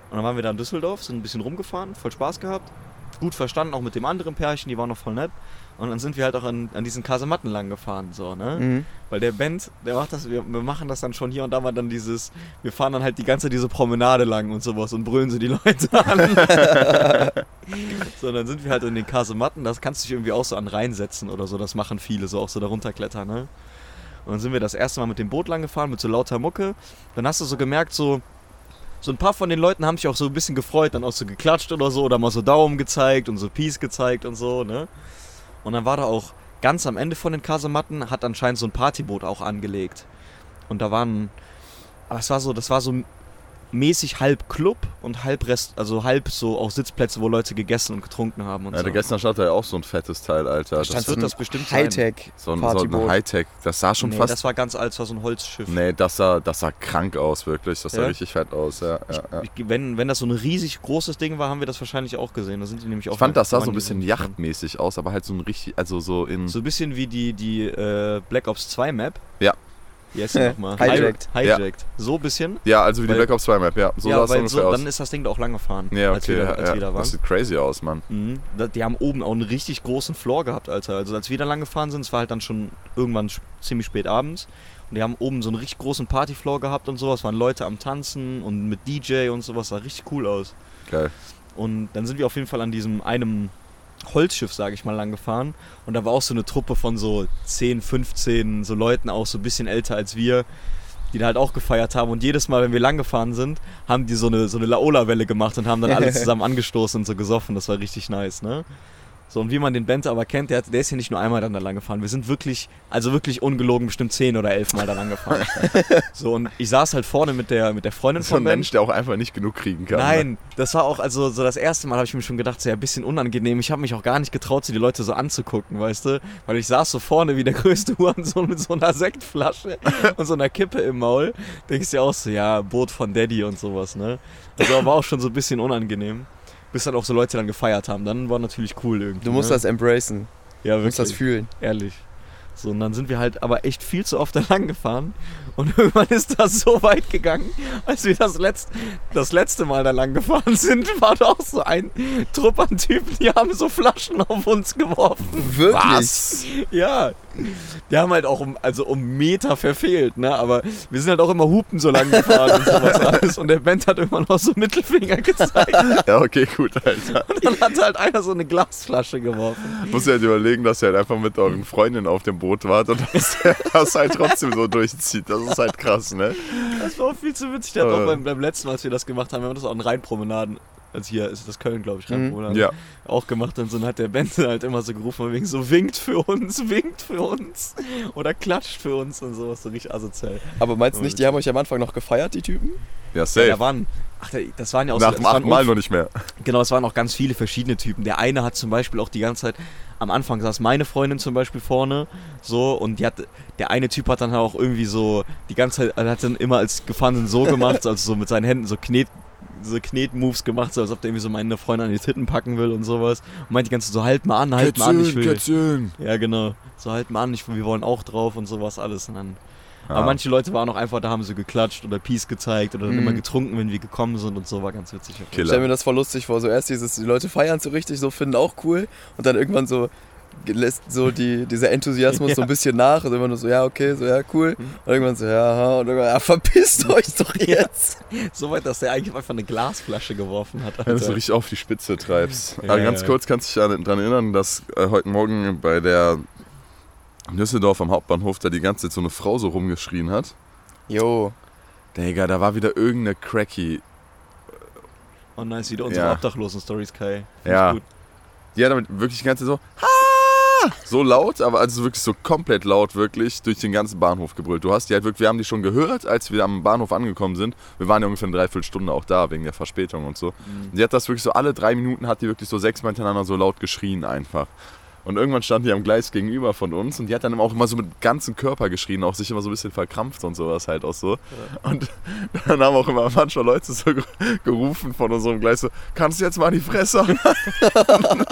Und dann waren wir da in Düsseldorf, sind ein bisschen rumgefahren, voll Spaß gehabt. Gut verstanden, auch mit dem anderen Pärchen, die waren noch voll nett. Und dann sind wir halt auch an, an diesen Kasematten lang gefahren, so, ne? Mhm. Weil der Band, der macht das, wir, wir machen das dann schon hier und da mal dann dieses, wir fahren dann halt die ganze diese Promenade lang und sowas und brüllen so die Leute an. so, dann sind wir halt in den Kasematten, das kannst du dich irgendwie auch so an reinsetzen oder so, das machen viele, so auch so darunter klettern, ne? Und dann sind wir das erste Mal mit dem Boot lang gefahren, mit so lauter Mucke. Dann hast du so gemerkt, so, so ein paar von den Leuten haben sich auch so ein bisschen gefreut, dann auch so geklatscht oder so, oder mal so Daumen gezeigt und so Peace gezeigt und so, ne? Und dann war da auch ganz am Ende von den Kasematten, hat anscheinend so ein Partyboot auch angelegt. Und da waren, aber es war so, das war so mäßig halb Club und halb Rest, also halb so auch Sitzplätze, wo Leute gegessen und getrunken haben und Ja, so. der gestern stand da ja auch so ein fettes Teil, Alter. Das, stand wird das bestimmt sein. Hightech so ein, so ein. Hightech. Das sah schon nee, fast. das war ganz alt, das war so ein Holzschiff. nee, das sah, das sah krank aus, wirklich. Das sah Ja? richtig fett aus, ja. ja, ja. Ich, wenn, wenn das so ein riesig großes Ding war, haben wir das wahrscheinlich auch gesehen. Da sind die nämlich auch Ich fand, das sah so ein bisschen yachtmäßig aus, aber halt so ein richtig, also so in. So ein bisschen wie die, die äh, Black Ops 2 Map. Ja. Wie heißt die nochmal? Hijacked. Hijacked. So ein bisschen. ja, also wie die Weil- Black Ops 2 Map, ja. So ja, sah es ungefähr so, aus. dann ist das Ding da auch lang gefahren, ja, als, okay, wir, da- ja, als wir da ja. waren. Das sieht crazy aus, Mann. Mhm. Die haben oben auch einen richtig großen Floor gehabt, Alter. Also als wir da lang gefahren sind, es war halt dann schon irgendwann ziemlich spät abends. Und die haben oben so einen richtig großen Partyfloor gehabt und sowas. Waren Leute am Tanzen und mit DJ und sowas. Sah richtig cool aus. Geil. Und dann sind wir auf jeden Fall an diesem einem Holzschiff, sage ich mal, lang gefahren. Und da war auch so eine Truppe von so 10, 15 so Leuten, auch so ein bisschen älter als wir, die da halt auch gefeiert haben. Und jedes Mal, wenn wir lang gefahren sind, haben die so eine, so eine Laola-Welle gemacht und haben dann alle zusammen angestoßen und so gesoffen. Das war richtig nice, ne? So, und wie man den Bente aber kennt, der, hat, der ist hier nicht nur einmal dann da lang gefahren. Wir sind wirklich, also wirklich ungelogen, bestimmt 10 oder 11 Mal da lang gefahren. so, und ich saß halt vorne mit der, mit der Freundin So ein von Ben. Mensch, der auch einfach nicht genug kriegen kann. ne? Nein, das war auch, also so das erste Mal habe ich mir schon gedacht, so ja, ein bisschen unangenehm. Ich habe mich auch gar nicht getraut, so die Leute so anzugucken, weißt du? Weil ich saß so vorne wie der größte Hurensohn mit so einer Sektflasche und so einer Kippe im Maul. Denkst dir auch so, ja, Boot von Daddy und sowas, ne? Also war auch schon so ein bisschen unangenehm. Bis dann auch so Leute dann gefeiert haben. Dann war natürlich cool irgendwie. Du musst ne? das embracen. ja, Du musst das wirklich, fühlen. ehrlich. So, und dann sind wir halt aber echt viel zu oft da lang gefahren. Und irgendwann ist das so weit gegangen, als wir das, letzt, das letzte Mal da lang gefahren sind, war da auch so ein Trupp an Typen, die haben so Flaschen auf uns geworfen. Wirklich? Was? Ja. Die haben halt auch um, also um Meter verfehlt, ne? Aber wir sind halt auch immer Hupen so lang gefahren und sowas alles. Und der Band hat irgendwann noch so Mittelfinger gezeigt. Ja, okay, gut, Alter. Und dann hat halt einer so eine Glasflasche geworfen. Muss ja halt überlegen, dass ihr halt einfach mit euren Freundinnen auf dem Boot wart und dass der das halt trotzdem so durchzieht. Das ist halt krass, ne? Das war auch viel zu witzig. Der hat Äh. auch beim, beim letzten Mal, als wir das gemacht haben, wir haben das auch in Rheinpromenaden, also hier ist das Köln, glaube ich, Mhm. Rheinpromenaden, Ja. auch gemacht. Und so dann hat der Band halt immer so gerufen, wegen so winkt für uns, winkt für uns oder klatscht für uns und sowas, so richtig asozial. Aber meinst du nicht, die haben euch am Anfang noch gefeiert, die Typen? Ja, Ja, safe. da waren, ach, da- das waren ja auch Nach so, dem achten Mal noch nicht mehr. Genau, es waren auch ganz viele verschiedene Typen. Der eine hat zum Beispiel auch die ganze Zeit, am Anfang saß meine Freundin zum Beispiel vorne, so, und die hat, der eine Typ hat dann halt auch irgendwie so, die ganze Zeit, er hat dann immer als Gefangenen so gemacht, also so mit seinen Händen so Knet, so Knet-Moves gemacht, so als ob der irgendwie so meine Freundin an die Titten packen will und sowas. Und meint die ganze Zeit so, halt mal an, halt mal an, ich will. Kätzchen. Ja, genau. So, halt mal an, ich, wir wollen auch drauf und sowas alles. Und dann, Ja. Aber manche Leute waren auch einfach, da haben sie geklatscht oder Peace gezeigt oder dann Mhm. immer getrunken, wenn wir gekommen sind und so, war ganz witzig. Ich stelle mir das voll lustig vor. So erst dieses, die Leute feiern so richtig, so finden auch cool. Und dann irgendwann so lässt so die, dieser Enthusiasmus so ein bisschen nach. Also immer nur so, ja, okay, so, ja, cool. Mhm. Und irgendwann so, ja, aha. Und irgendwann, ja, verpisst euch doch jetzt. So weit, dass der eigentlich einfach eine Glasflasche geworfen hat. Wenn du so Alter. richtig auf die Spitze treibst. Ja, Aber ganz ja. kurz kannst du dich daran erinnern, dass äh, heute Morgen bei der Düsseldorf am Hauptbahnhof da die ganze Zeit so eine Frau so rumgeschrien hat. Jo. Digga, da war wieder irgendeine Cracky. Oh nice, wieder unsere Ja. Obdachlosen-Stories, Kai. Find Ja. ich gut. Die hat damit wirklich die ganze Zeit so, "Ah!" So laut, aber also wirklich so komplett laut wirklich durch den ganzen Bahnhof gebrüllt. Du hast die halt wirklich, wir haben die schon gehört, als wir am Bahnhof angekommen sind. Wir waren ja ungefähr eine Dreiviertelstunde auch da wegen der Verspätung und so. Mhm. Und die hat das wirklich so alle drei Minuten hat die wirklich so sechsmal hintereinander so laut geschrien einfach. Und irgendwann stand die am Gleis gegenüber von uns und die hat dann auch immer so mit ganzem Körper geschrien, auch sich immer so ein bisschen verkrampft und sowas halt auch so. Und dann haben auch immer manchmal Leute so ge- gerufen von unserem Gleis so, kannst du jetzt mal die Fresse halten?"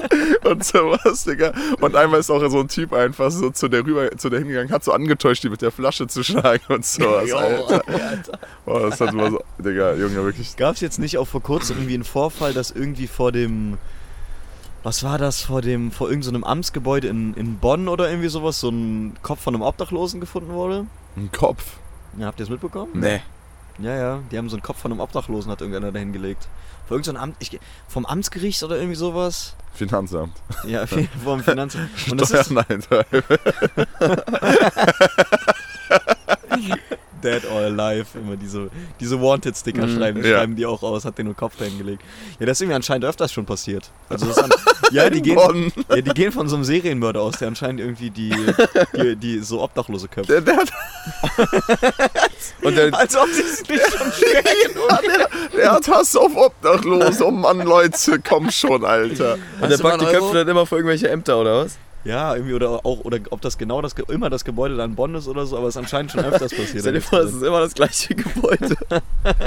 und sowas, Digga. Und einmal ist auch so ein Typ einfach so zu der rüber, zu der hingegangen, hat so angetäuscht, die mit der Flasche zu schlagen und sowas, Jo, Alter. Alter. Boah, das hat immer so, Digga, Junge, wirklich. Gab es jetzt nicht auch vor kurzem irgendwie einen Vorfall, dass irgendwie vor dem. Was war das? Vor dem, vor irgendeinem so einem Amtsgebäude in, in Bonn oder irgendwie sowas, so ein Kopf von einem Obdachlosen gefunden wurde? Ein Kopf. Ja, habt ihr das mitbekommen? Nee. Ja, ja, die haben so einen Kopf von einem Obdachlosen, hat irgendeiner dahin gelegt. Vor irgendeinem Amt, ich, vom Amtsgericht oder irgendwie sowas? Finanzamt. Ja, vom Finanzamt. Und das ist Steuern. Dead or Alive, immer diese, diese Wanted-Sticker Mhm, schreiben, ja. schreiben die auch aus, hat den nur Kopf dahin gelegt. Ja, das ist irgendwie anscheinend öfters schon passiert. Also das an, ja, die gehen, ja, die gehen von so einem Serienmörder aus, der anscheinend irgendwie die, die, die so Obdachlose köpft. Der, der, hat, Und der, Als ob sie es nicht schon schmecken. der, der hat Hass auf Obdachlose. Oh Mann, Leute, komm schon, Alter. und der packt die Köpfe dann immer vor irgendwelche Ämter, oder was? Ja, irgendwie oder auch, oder ob das genau das, immer das Gebäude dann Bonn ist oder so, aber es ist anscheinend schon öfters passiert. Stell dir vor, es ist immer das gleiche Gebäude.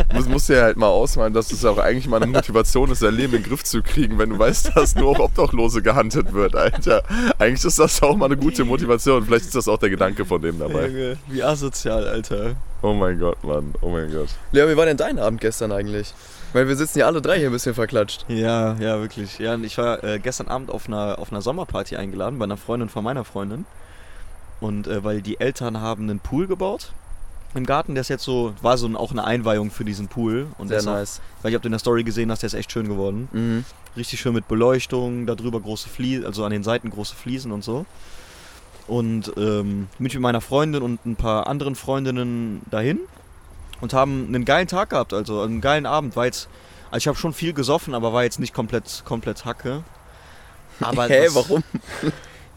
Das musst du ja halt mal ausmalen, dass es auch eigentlich mal eine Motivation ist, dein Leben in den Griff zu kriegen, wenn du weißt, dass nur auf Obdachlose gehandelt wird, Alter. Eigentlich ist das auch mal eine gute Motivation. Vielleicht ist das auch der Gedanke von dem dabei. Wie asozial, Alter. Oh mein Gott, Mann. Oh mein Gott. Leo, wie war denn dein Abend gestern eigentlich? Weil wir sitzen ja alle drei hier ein bisschen verklatscht. Ja, ja, wirklich. Ja, und ich war äh, gestern Abend auf einer, auf einer Sommerparty eingeladen bei einer Freundin von meiner Freundin. Und äh, weil die Eltern haben einen Pool gebaut im Garten, der ist jetzt so, war so ein, auch eine Einweihung für diesen Pool. Und Sehr nice. Auch, weil ich du in der Story gesehen hast, der ist echt schön geworden. Mhm. Richtig schön mit Beleuchtung, darüber große Fliesen, also an den Seiten große Fliesen und so. Und ähm, bin ich mit meiner Freundin und ein paar anderen Freundinnen dahin und haben einen geilen Tag gehabt, also einen geilen Abend. War jetzt, also ich habe schon viel gesoffen, aber war jetzt nicht komplett, komplett Hacke. Aber Hä, das- warum?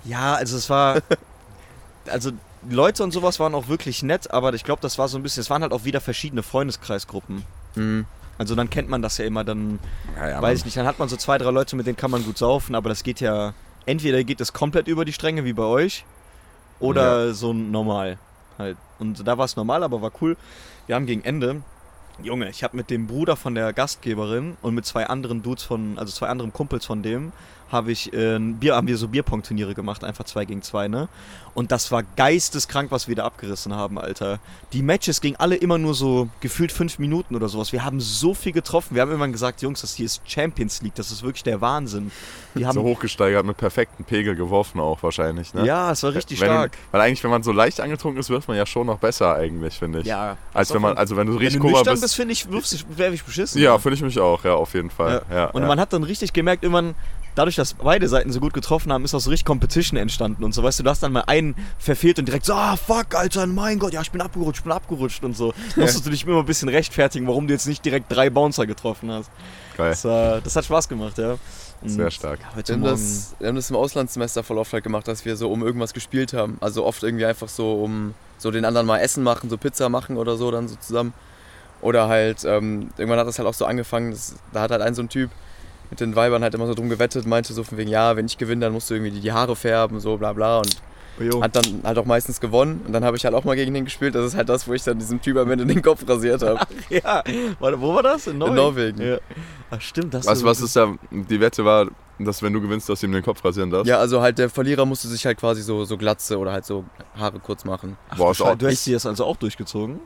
Ja, also es war, also die Leute und sowas waren auch wirklich nett, aber ich glaube, das war so ein bisschen, es waren halt auch wieder verschiedene Freundeskreisgruppen. Mhm. Also dann kennt man das ja immer, dann Ja, ja, weiß ich nicht, dann hat man so zwei, drei Leute, mit denen kann man gut saufen, aber das geht ja, entweder geht es komplett über die Stränge wie bei euch oder so normal halt. Und da war es normal, aber war cool. Wir haben gegen Ende, Junge, ich habe mit dem Bruder von der Gastgeberin und mit zwei anderen Dudes von, also zwei anderen Kumpels von dem, habe ich äh, Bier, haben wir so Bierpong-Turniere gemacht, einfach zwei gegen zwei, ne? Und das war geisteskrank, was wir da abgerissen haben, Alter. Die Matches gingen alle immer nur so gefühlt fünf Minuten oder sowas. Wir haben so viel getroffen. Wir haben irgendwann gesagt, Jungs, das hier ist Champions League, das ist wirklich der Wahnsinn. Wir haben so hochgesteigert mit perfektem Pegel geworfen auch wahrscheinlich, ne? Ja, es war richtig wenn, stark. Weil eigentlich, wenn man so leicht angetrunken ist, wirft man ja schon noch besser eigentlich, finde ich. Ja. Als wenn man, also wenn du Wenn richtig nüchtern bist. bist, finde ich, wirfst du ich beschissen. ja, finde ich mich auch, ja, auf jeden Fall. Ja. Und ja. man hat dann richtig gemerkt, irgendwann, dadurch, dass beide Seiten so gut getroffen haben, ist auch so richtig Competition entstanden und so. Weißt du, du hast dann mal einen verfehlt und direkt so, ah, fuck, Alter, mein Gott, ja, ich bin abgerutscht, ich bin abgerutscht und so. Musstest du dich immer ein bisschen rechtfertigen, warum du jetzt nicht direkt drei Bouncer getroffen hast. Geil. Das, war, das hat Spaß gemacht, ja. Und Sehr stark. Ja, Wir heute haben, das, wir haben das im Auslandssemester voll oft halt gemacht, dass wir so um irgendwas gespielt haben. Also oft irgendwie einfach so um so den anderen mal Essen machen, so Pizza machen oder so dann so zusammen. Oder halt, ähm, irgendwann hat das halt auch so angefangen, dass, da hat halt ein so ein Typ mit den Weibern halt immer so drum gewettet, meinte so von wegen, ja, wenn ich gewinne, dann musst du irgendwie die, die Haare färben, so bla bla. Und Oh, jo. hat dann halt auch meistens gewonnen. Und dann habe ich halt auch mal gegen den gespielt. Das ist halt das, wo ich dann diesem Typ am Ende den Kopf rasiert habe. ja, warte, wo war das? In Norwegen? Norwegen. Ja. Ach, stimmt, das Was, was ist da, die Wette war, dass wenn du gewinnst, dass du ihm den Kopf rasieren darfst? Ja, also halt der Verlierer musste sich halt quasi so, so Glatze oder halt so Haare kurz machen. Ach, Boah, du, du hast dir das also auch durchgezogen?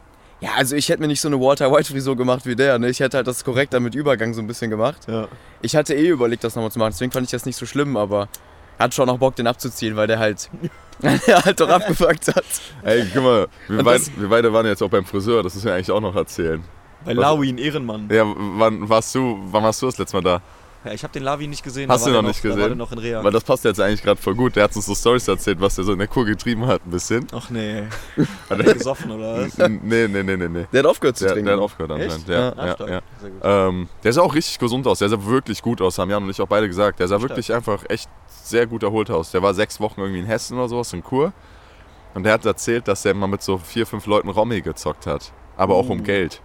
Ja, also ich hätte mir nicht so eine Walter White Frisur gemacht wie der, ne? Ich hätte halt das korrekt dann mit Übergang so ein bisschen gemacht. Ja. Ich hatte eh überlegt, das nochmal zu machen, deswegen fand ich das nicht so schlimm, aber er hat schon noch Bock, den abzuziehen, weil der halt, der halt doch abgefuckt hat. Ey, guck mal, wir, beid, wir beide waren jetzt auch beim Friseur, das müssen wir eigentlich auch noch erzählen. Bei Lawin Ehrenmann. Ja, wann warst du, wann warst du das letzte Mal da? Ja, ich habe den Lavi nicht gesehen. Hast du noch der nicht Da war gesehen? der noch in Rea. Weil das passt jetzt eigentlich gerade voll gut. Der hat uns so Stories erzählt, was der so in der Kur getrieben hat, ein bisschen. Ach nee. Hat Hat er gesoffen oder was? nee, nee, nee, nee, nee. Der hat aufgehört zu Der, trinken. der hat aufgehört anscheinend. Ja, Ah, ja, ja. Sehr gut. Ähm, der sah auch richtig gesund aus. Der sah wirklich gut aus, haben Jan und ich auch beide gesagt. Der sah Stark. wirklich einfach echt sehr gut erholt aus. Der war sechs Wochen irgendwie in Hessen oder sowas, in Kur. Und der hat erzählt, dass er mal mit so vier, fünf Leuten Romy gezockt hat. Aber auch um Uh. Geld.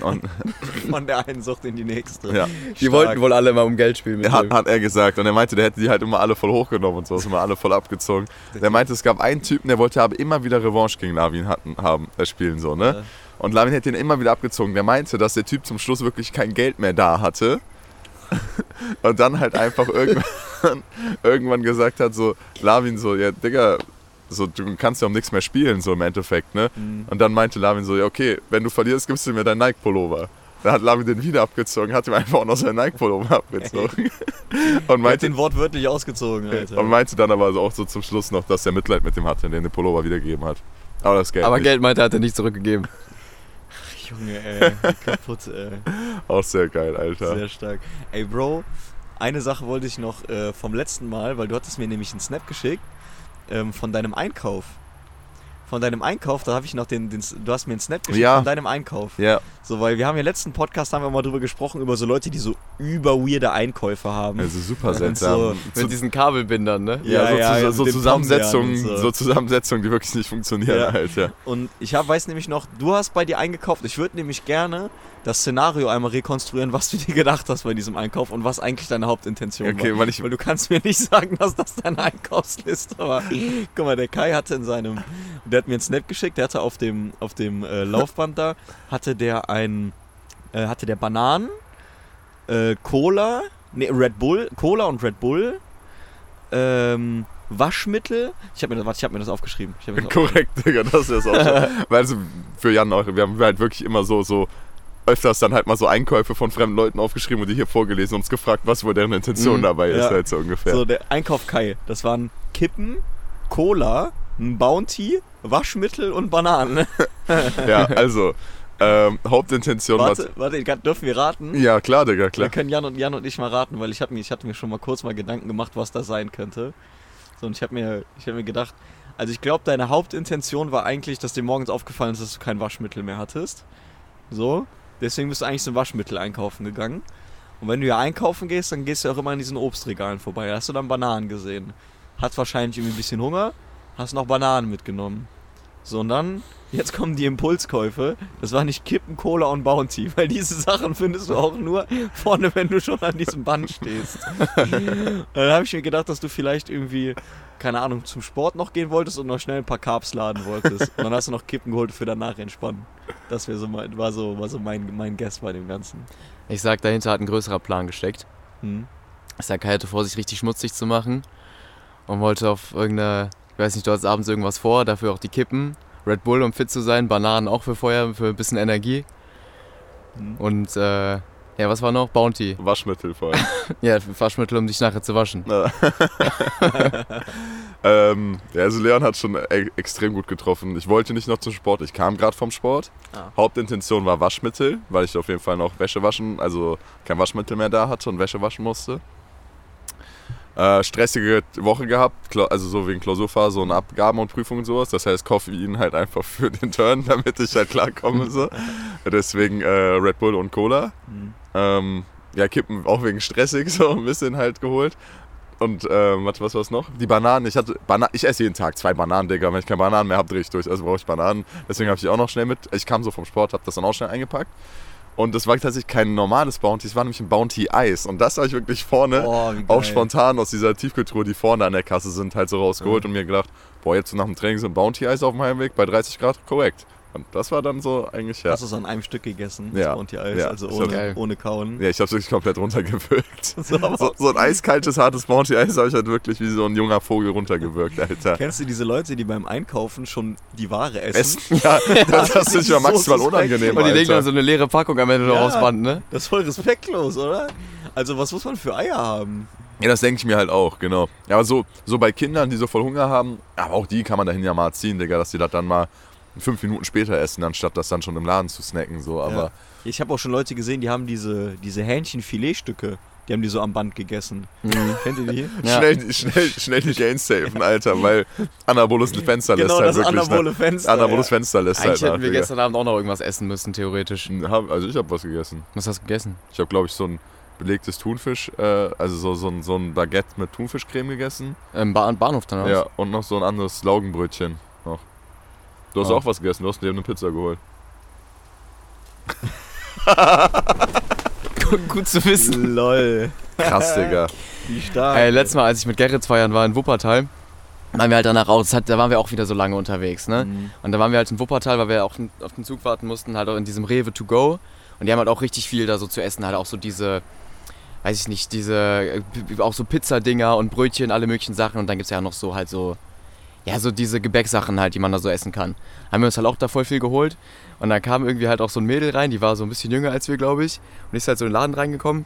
Und, Von der einen Sucht in die nächste. ja, Die Stark. wollten wohl alle mal um Geld spielen mit hat, dem. hat er gesagt. Und er meinte, der hätte die halt immer alle voll hochgenommen und so, ist immer alle voll abgezogen. Der meinte, es gab einen Typen, der wollte aber immer wieder Revanche gegen Lavin hatten, haben, äh, spielen, so, ne? Ja. Und Lavin hätte ihn immer wieder abgezogen. Der meinte, dass der Typ zum Schluss wirklich kein Geld mehr da hatte. Und dann halt einfach irgendwann, irgendwann gesagt hat, so, Lavin so, ja, Digga, so, du kannst ja um nichts mehr spielen, so im Endeffekt, ne? Mhm. Und dann meinte Lavin so, ja, okay, wenn du verlierst, gibst du mir deinen Nike-Pullover. Dann hat Lavin den wieder abgezogen, hat ihm einfach auch noch seinen Nike-Pullover abgezogen. Und Er hat meinte, den wortwörtlich ausgezogen, Alter. und meinte dann aber auch so zum Schluss noch, dass er Mitleid mit dem hatte, den den Pullover wiedergegeben hat. Aber das Geld Aber nicht. Geld meinte er, hat er nicht zurückgegeben. Junge, ey. Kaputt, ey. Auch sehr geil, Alter. Sehr stark. Ey, Bro, eine Sache wollte ich noch äh, vom letzten Mal, weil du hattest mir nämlich einen Snap geschickt ähm, von deinem Einkauf. Von deinem Einkauf, da habe ich noch den, den, du hast mir einen Snap geschickt Ja. von deinem Einkauf. ja, So, weil wir haben ja letzten Podcast haben wir mal drüber gesprochen, über so Leute, die so über weirde Einkäufe haben. also super seltsam. so Mit diesen Kabelbindern, ne? ja, Ja, so, ja, ja, so den Zusammensetzungen, so. so. Zusammensetzungen, die wirklich nicht funktionieren, Ja. Alter. Und ich hab, weiß nämlich noch, du hast bei dir eingekauft. Ich würde nämlich gerne das Szenario einmal rekonstruieren, was du dir gedacht hast bei diesem Einkauf und was eigentlich deine Hauptintention Okay, war. weil ich- weil du kannst mir nicht sagen, dass das deine Einkaufsliste war. Guck mal, der Kai hatte in seinem, der hat mir einen Snap geschickt, der hatte auf dem, auf dem äh, Laufband da, hatte der ein, äh, hatte der Bananen, äh, Cola, nee, Red Bull, Cola und Red Bull, ähm, Waschmittel. Ich habe mir, das- warte, ich hab mir das aufgeschrieben. Mir das Korrekt, Digga, das ist auch so. Weil also für Jan auch, wir haben halt wirklich immer so, so öfters dann halt mal so Einkäufe von fremden Leuten aufgeschrieben und die hier vorgelesen und uns gefragt, was wohl deren Intention Mhm, dabei ist, ja. halt so ungefähr. So, der Einkauf Kai. Das waren Kippen, Cola, ein Bounty, Waschmittel und Bananen. Ja, also, ähm, Hauptintention warte, warte, dürfen wir raten? Ja, klar, Digga, klar. können Jan und, Jan und ich mal raten, weil ich, hab mir, ich hatte mir schon mal kurz mal Gedanken gemacht, was das sein könnte. So, und ich habe mir, ich hab mir gedacht, also ich glaube, deine Hauptintention war eigentlich, dass dir morgens aufgefallen ist, dass du kein Waschmittel mehr hattest. So, deswegen bist du eigentlich zum Waschmittel einkaufen gegangen. Und wenn du ja einkaufen gehst, dann gehst du auch immer an diesen Obstregalen vorbei. Da hast du dann Bananen gesehen. Hast wahrscheinlich irgendwie ein bisschen Hunger, hast noch Bananen mitgenommen. So, und dann, jetzt kommen die Impulskäufe. Das war nicht Kippen, Cola und Bounty, weil diese Sachen findest du auch nur vorne, wenn du schon an diesem Band stehst. Und dann habe ich mir gedacht, dass du vielleicht irgendwie, keine Ahnung, zum Sport noch gehen wolltest und noch schnell ein paar Carbs laden wolltest. Und dann hast du noch Kippen geholt für danach entspannen. Das so mein, war so, war so mein, mein Guess bei dem Ganzen. Ich sag, dahinter hat ein größerer Plan gesteckt. Hm? Ich sag, Kai hatte vor, sich richtig schmutzig zu machen und wollte auf irgendeine, ich weiß nicht, du hattest abends irgendwas vor, dafür auch die Kippen, Red Bull, um fit zu sein, Bananen auch für Feuer, für ein bisschen Energie Hm. und äh, ja, was war noch? Bounty. Waschmittel vor allem. Ja, Waschmittel, um dich nachher zu waschen. Ja. ähm, ja, also Leon hat schon e extrem gut getroffen. Ich wollte nicht noch zum Sport, ich kam gerade vom Sport. Ah. Hauptintention war Waschmittel, weil ich auf jeden Fall noch Wäsche waschen, also kein Waschmittel mehr da hatte und Wäsche waschen musste. Äh, stressige Woche gehabt, also so wegen Klausurphase und Abgaben und Prüfungen und sowas. Das heißt Koffein halt einfach für den Turn, damit ich halt klarkomme. So. Deswegen äh, Red Bull und Cola. Hm. Ähm, ja, Kippen auch wegen stressig so ein bisschen halt geholt. Und ähm, warte, was war's noch? Die Bananen. Ich hatte Bana ich esse jeden Tag zwei Bananen, Digga. Wenn ich keine Bananen mehr habe, drehe ich durch. Also brauche ich Bananen. Deswegen habe ich die auch noch schnell mit. Ich kam so vom Sport, habe das dann auch schnell eingepackt. Und das war tatsächlich kein normales Bounty, es war nämlich ein Bounty Eis. Und das habe ich wirklich vorne, wie auch spontan aus dieser Tiefkühltruhe, die vorne an der Kasse sind, halt so rausgeholt und mir gedacht, boah, jetzt so nach dem Training so ein Bounty Eis auf dem Heimweg bei 30 Grad, korrekt. Und das war dann so eigentlich, ja. Hast du es an einem Stück gegessen? Ja. Das Bounty Eis, Ja. also ohne, ohne Kauen. Ja, ich habe es wirklich komplett runtergewürgt. So, So, so ein eiskaltes, hartes Bounty Eis habe ich halt wirklich wie so ein junger Vogel runtergewürgt, Alter. Kennst du diese Leute, die beim Einkaufen schon die Ware essen? Essen, ja, das, das ist ja so maximal suspekt. unangenehm, Und die legen dann so eine leere Packung am Ende noch Ja. aufs Band, ne? Das ist voll respektlos, oder? Also was muss man für Eier haben? Ja, das denke ich mir halt auch, genau. Ja, aber so, so bei Kindern, die so voll Hunger haben, aber auch die kann man dahin ja mal ziehen, Digga, dass die das dann mal fünf Minuten später essen, anstatt das dann schon im Laden zu snacken, so, aber... Ja. Ich habe auch schon Leute gesehen, die haben diese, diese Hähnchenfiletstücke, Die haben die so am Band gegessen. Kennt ihr die? Ja. Schnell, schnell, schnell die Gains safen, Alter, weil Anabolus ein Fenster lässt Genau, halt das wirklich. anabole ne? Fenster. Anabolus ja. Fenster lässt Eigentlich halt nach, hätten wir Digga. gestern Abend auch noch irgendwas essen müssen, theoretisch. Hab- Also ich habe was gegessen. Was hast du gegessen? Ich habe, glaube ich, so ein belegtes Thunfisch, äh, also so, so, ein, so ein Baguette mit Thunfischcreme gegessen. Im ba Bahnhof dann Ja, und noch so ein anderes Laugenbrötchen. Du hast Oh. auch was gegessen, du hast dir eine Pizza geholt. Gut, gut zu wissen. Lol. Krass, Digga. Wie stark. Ey, letztes Mal, als ich mit Gerrit feiern war in Wuppertal, waren wir halt danach raus. Hat- Da waren wir auch wieder so lange unterwegs, ne? Mhm. Und da waren wir halt in Wuppertal, weil wir auch auf den Zug warten mussten, halt auch in diesem Rewe to go. Und die haben halt auch richtig viel da so zu essen, halt auch so diese, weiß ich nicht, diese, äh, auch so Pizzadinger und Brötchen, alle möglichen Sachen. Und dann gibt es ja auch noch so halt so, ja, so diese Gebäcksachen halt, die man da so essen kann. Haben wir uns halt auch da voll viel geholt. Und dann kam irgendwie halt auch so ein Mädel rein, die war so ein bisschen jünger als wir, glaube ich. Und ist halt so in den Laden reingekommen.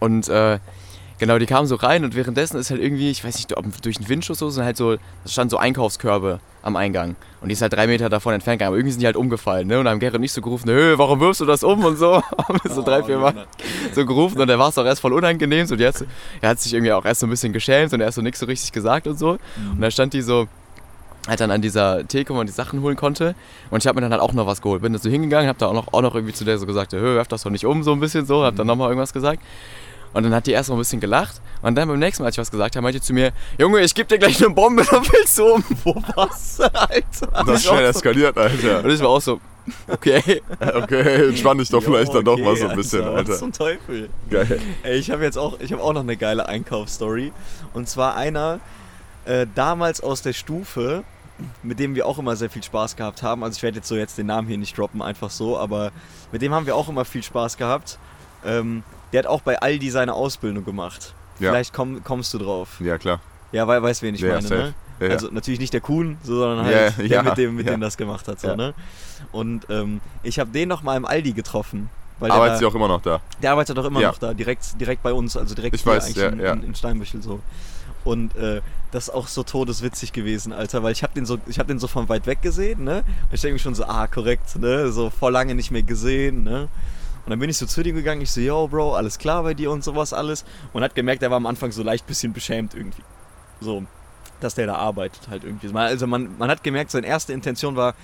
Und äh, genau, die kam so rein und währenddessen ist halt irgendwie, ich weiß nicht, ob durch den Windschuss so, sind halt so, da standen so Einkaufskörbe am Eingang. Und die ist halt drei Meter davon entfernt gegangen, aber irgendwie sind die halt umgefallen, ne? Und dann haben Gerrit nicht so gerufen, Hö, warum wirfst du das um und so. Haben wir so drei, vier Mal so gerufen und dann war es auch erst voll unangenehm. So, hat, er hat sich irgendwie auch erst so ein bisschen geschämt und erst so nichts so richtig gesagt und so. Und dann stand die so halt dann an dieser Theke, wo man die Sachen holen konnte. Und ich habe mir dann halt auch noch was geholt. Bin da so hingegangen, habe da auch noch, auch noch irgendwie zu der so gesagt, hö, werf das doch nicht um, so ein bisschen so. Hab dann nochmal irgendwas gesagt. Und dann hat die erst mal ein bisschen gelacht. Und dann beim nächsten Mal, als ich was gesagt habe, meinte die zu mir, Junge, ich geb dir gleich eine Bombe, dann willst du um. Wo was, Alter? Das ist schnell eskaliert, Alter. und ich war auch so, okay. Okay, entspann dich doch Jo, vielleicht dann doch mal so ein bisschen, Was Alter. zum Teufel. Geil. Ey, ich habe jetzt auch, ich habe auch noch eine geile Einkaufsstory. Und zwar einer äh, damals aus der Stufe, mit dem wir auch immer sehr viel Spaß gehabt haben. Also ich werde jetzt so jetzt den Namen hier nicht droppen, einfach so, aber mit dem haben wir auch immer viel Spaß gehabt. Ähm, der hat auch bei Aldi seine Ausbildung gemacht. Ja. Vielleicht komm, kommst du drauf. Ja, klar. Ja, weil weißt wen ich Ja, meine, safe. ne? Ja. Also natürlich nicht der Kuhn, so, sondern halt der mit dem, mit dem das gemacht hat, so, ne? Und ähm, ich habe den noch mal im Aldi getroffen. Weil der Arbeitet sie auch immer noch da. der arbeitet doch immer noch da, direkt, direkt bei uns, also direkt Ich hier weiß, eigentlich ja, in. In, in Steinbüchel so. Und äh, das ist auch so todeswitzig gewesen, Alter, weil ich habe den so, ich habe den so von weit weg gesehen, ne? Und ich denke mir schon so, ah, korrekt, ne? So vor lange nicht mehr gesehen, ne? Und dann bin ich so zu dem gegangen, ich so, yo, Bro, alles klar bei dir und sowas alles. Und hat gemerkt, er war am Anfang so leicht bisschen beschämt irgendwie. So, dass der da arbeitet halt irgendwie. Also man, man hat gemerkt, seine erste Intention war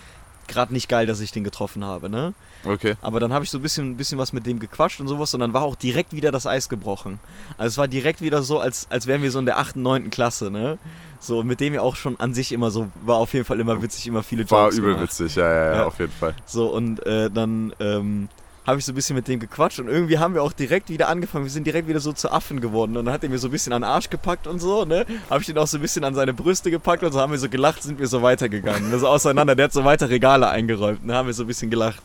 gerade nicht geil, dass ich den getroffen habe, ne? Okay. Aber dann habe ich so ein bisschen, bisschen was mit dem gequatscht und sowas und dann war auch direkt wieder das Eis gebrochen. Also es war direkt wieder so, als, als wären wir so in der 8., 9. Klasse, ne? So, mit dem ja auch schon an sich immer so, war auf jeden Fall immer witzig, immer viele Jokes War übel gemacht. witzig, ja, ja, ja, Ja. auf jeden Fall. So, und äh, dann ähm, habe ich so ein bisschen mit dem gequatscht und irgendwie haben wir auch direkt wieder angefangen. Wir sind direkt wieder so zu Affen geworden. Und dann hat er mir so ein bisschen an den Arsch gepackt und so, ne? Habe ich den auch so ein bisschen an seine Brüste gepackt und so haben wir so gelacht, sind wir so weitergegangen. Also auseinander, der hat so weiter Regale eingeräumt. Dann haben wir so ein bisschen gelacht.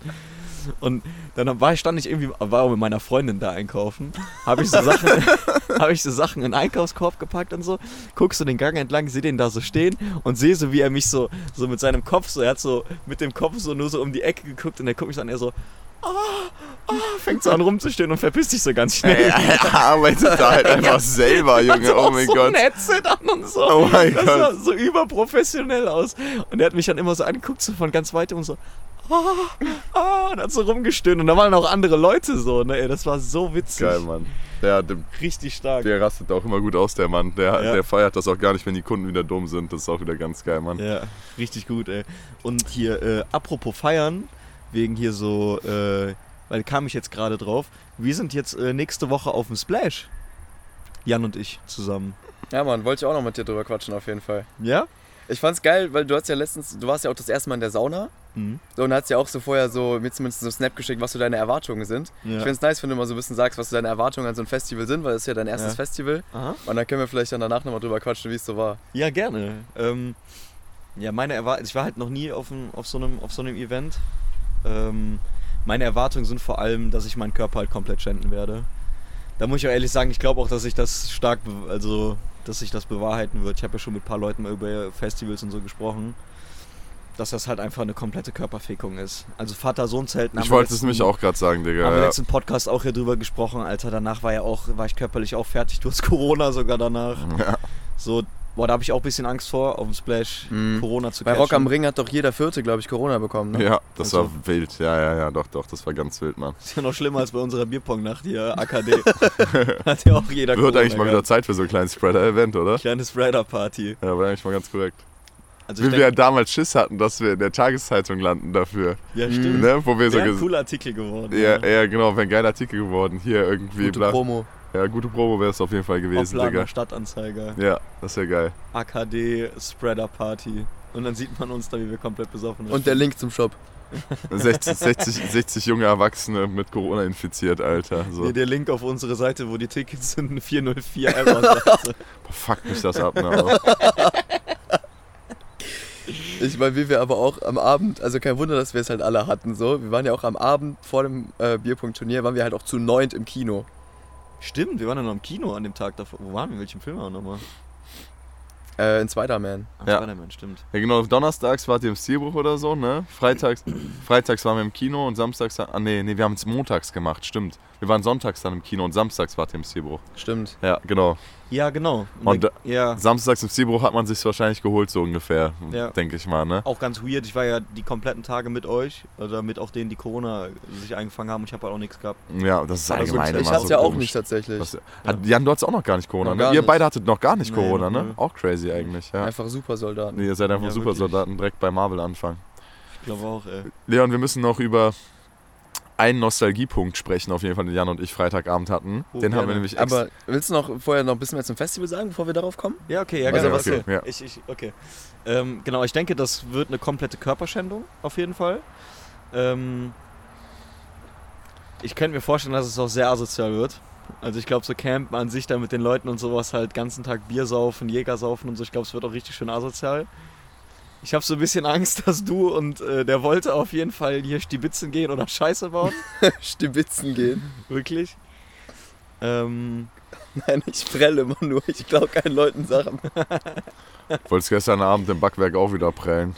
Und dann war ich, stand ich irgendwie, war mit meiner Freundin da einkaufen, habe ich so Sachen, habe ich so Sachen in den Einkaufskorb gepackt und so, guckst so den Gang entlang, sehe den da so stehen und sehe so, wie er mich so, so mit seinem Kopf, so, er hat so mit dem Kopf so nur so um die Ecke geguckt und er guckt mich so an, er so, ah, ah, fängt so an rumzustehen und verpisst sich so ganz schnell. Er arbeitet da halt einfach selber, Junge. Oh mein so Gott. ein Headset an und so. Oh mein das sah Gott. so überprofessionell aus. Und er hat mich dann immer so angeguckt, so von ganz weit und so, ah, ah, und hat so rumgestöhnt. Und da waren auch andere Leute so, ne? Das war so witzig. Geil, Mann. Ja, der, Richtig stark. der rastet auch immer gut aus, der Mann. Der, Ja. der feiert das auch gar nicht, wenn die Kunden wieder dumm sind. Das ist auch wieder ganz geil, Mann. Ja, richtig gut, ey. Und hier, äh, apropos feiern, wegen hier so, äh, weil kam ich jetzt gerade drauf, wir sind jetzt äh, nächste Woche auf dem Splash. Jan und ich zusammen. Ja, Mann, wollte ich auch noch mit dir drüber quatschen, auf jeden Fall. Ja? Ich fand's geil, weil du hast ja letztens, du warst ja auch das erste Mal in der Sauna. Mhm. So, und hast ja auch so vorher so mir zumindest so einen Snap geschickt, was so deine Erwartungen sind. Ja. Ich find's nice, wenn du mal so ein bisschen sagst, was so deine Erwartungen an so ein Festival sind, weil das ist ja dein erstes Ja. Festival. Aha. Und dann können wir vielleicht dann danach nochmal drüber quatschen, wie es so war. Ja, gerne. Ähm, ja, meine Erwartungen, ich war halt noch nie auf, einem, auf, so, einem, auf so einem Event. Ähm, meine Erwartungen sind vor allem, dass ich meinen Körper halt komplett schänden werde. Da muss ich auch ehrlich sagen, ich glaube auch, dass sich das stark, also, dass sich das bewahrheiten wird. Ich habe ja schon mit ein paar Leuten mal über Festivals und so gesprochen, dass das halt einfach eine komplette Körperfickung ist. Also Vater-Sohn-Zelten Ich wollte es nämlich auch gerade sagen, Digga. haben wir Ja. letzten Podcast auch hier drüber gesprochen, Alter. Danach war ja auch, war ich körperlich auch fertig. Du hast Corona sogar danach. Ja. So, Boah, da habe ich auch ein bisschen Angst vor, auf dem Splash Mhm. Corona zu Bei Rock am. Ring hat doch jeder Vierte, glaube ich, Corona bekommen. Ne? Ja, das Also- war wild. Ja, ja, ja, doch, doch, das war ganz wild, Mann. ist ja noch schlimmer als bei unserer Bierpong-Nacht hier, AKD. hat ja auch jeder Wird Corona eigentlich mal wieder gehabt. Zeit für so ein kleines Spreader-Event, oder? Kleine Spreader-Party. Ja, war eigentlich mal ganz korrekt. Also Wie wir ja damals Schiss hatten, dass wir in der Tageszeitung landen dafür. ja, stimmt. Ne? Wo wir so Wäre ein ges- cooler Artikel geworden. Ja, ja, genau, wäre ein geiler Artikel geworden. Hier irgendwie. Gute bla. Promo. Ja, gute Promo wäre es auf jeden Fall gewesen, Hoplaner Digga. Stadtanzeiger, Ja, das wäre geil. AKD Spreader Party. Und dann sieht man uns da, wie wir komplett besoffen sind. Und der Link zum Shop. 60, 60, 60 junge Erwachsene mit Corona infiziert, Alter. So. Hier der Link auf unsere Seite, wo die Tickets sind, eine 404 Error-Seite. Boah, fuck mich das ab, ne? Ich meine, wie wir aber auch am Abend, also kein Wunder, dass wir es halt alle hatten so. Wir waren ja auch am Abend vor dem äh, Bierpunkt-Turnier, waren wir halt auch zu neunt im Kino. Stimmt, wir waren ja noch im Kino an dem Tag davor. Wo waren wir? In welchem Film waren wir nochmal? Äh, in Spider-Man. Ja. Spider-Man, stimmt. Ja, genau, donnerstags wart ihr im Stilbruch oder so, ne? Freitags, freitags waren wir im Kino und samstags. Ah, nee, nee, wir haben es montags gemacht, stimmt. Wir waren sonntags dann im Kino und samstags wart ihr im Stilbruch. Stimmt. Ja, genau. Ja, genau. Und da, ja, Samstags im Stilbruch hat man sich wahrscheinlich geholt, so ungefähr, Ja. denke ich mal, ne? auch ganz weird. Ich war ja die kompletten Tage mit euch, oder mit auch denen, die Corona sich eingefangen haben und ich habe halt auch nichts gehabt. Ja, das ist Also allgemein ich immer hab's so ja auch komisch. nicht tatsächlich. Was, hat, Jan, du hattest auch noch gar nicht Corona, ne? gar Ihr nicht. beide hattet noch gar nicht Nee, Corona, ne? Auch crazy eigentlich, ja. Einfach Supersoldaten. Nee, ihr seid einfach Ja, super Soldaten, direkt bei Marvel anfangen. Ich glaube auch, ey. Leon, wir müssen noch über einen Nostalgiepunkt sprechen, auf jeden Fall, den Jan und ich Freitagabend hatten. Oh, den haben wir gerne. nämlich. Aber willst du noch vorher noch ein bisschen mehr zum Festival sagen, bevor wir darauf kommen? Ja, okay, ja, Also, genau. was okay, okay. ja. Ich, ich, okay. Ähm, genau, ich denke, das wird eine komplette Körperschändung, auf jeden Fall. Ähm, ich könnte mir vorstellen, dass es auch sehr asozial wird. Also ich glaube, so Campen an sich da mit den Leuten und sowas halt ganzen Tag Bier saufen, Jäger saufen und so, ich glaube, es wird auch richtig schön asozial. Ich habe so ein bisschen Angst, dass du und äh, der wollte auf jeden Fall hier stibitzen gehen oder Scheiße bauen. Stibitzen gehen. Wirklich. Ähm, Nein, ich prelle immer nur. Ich glaube keinen Leuten Sachen. Wolltest gestern Abend im Backwerk auch wieder prellen.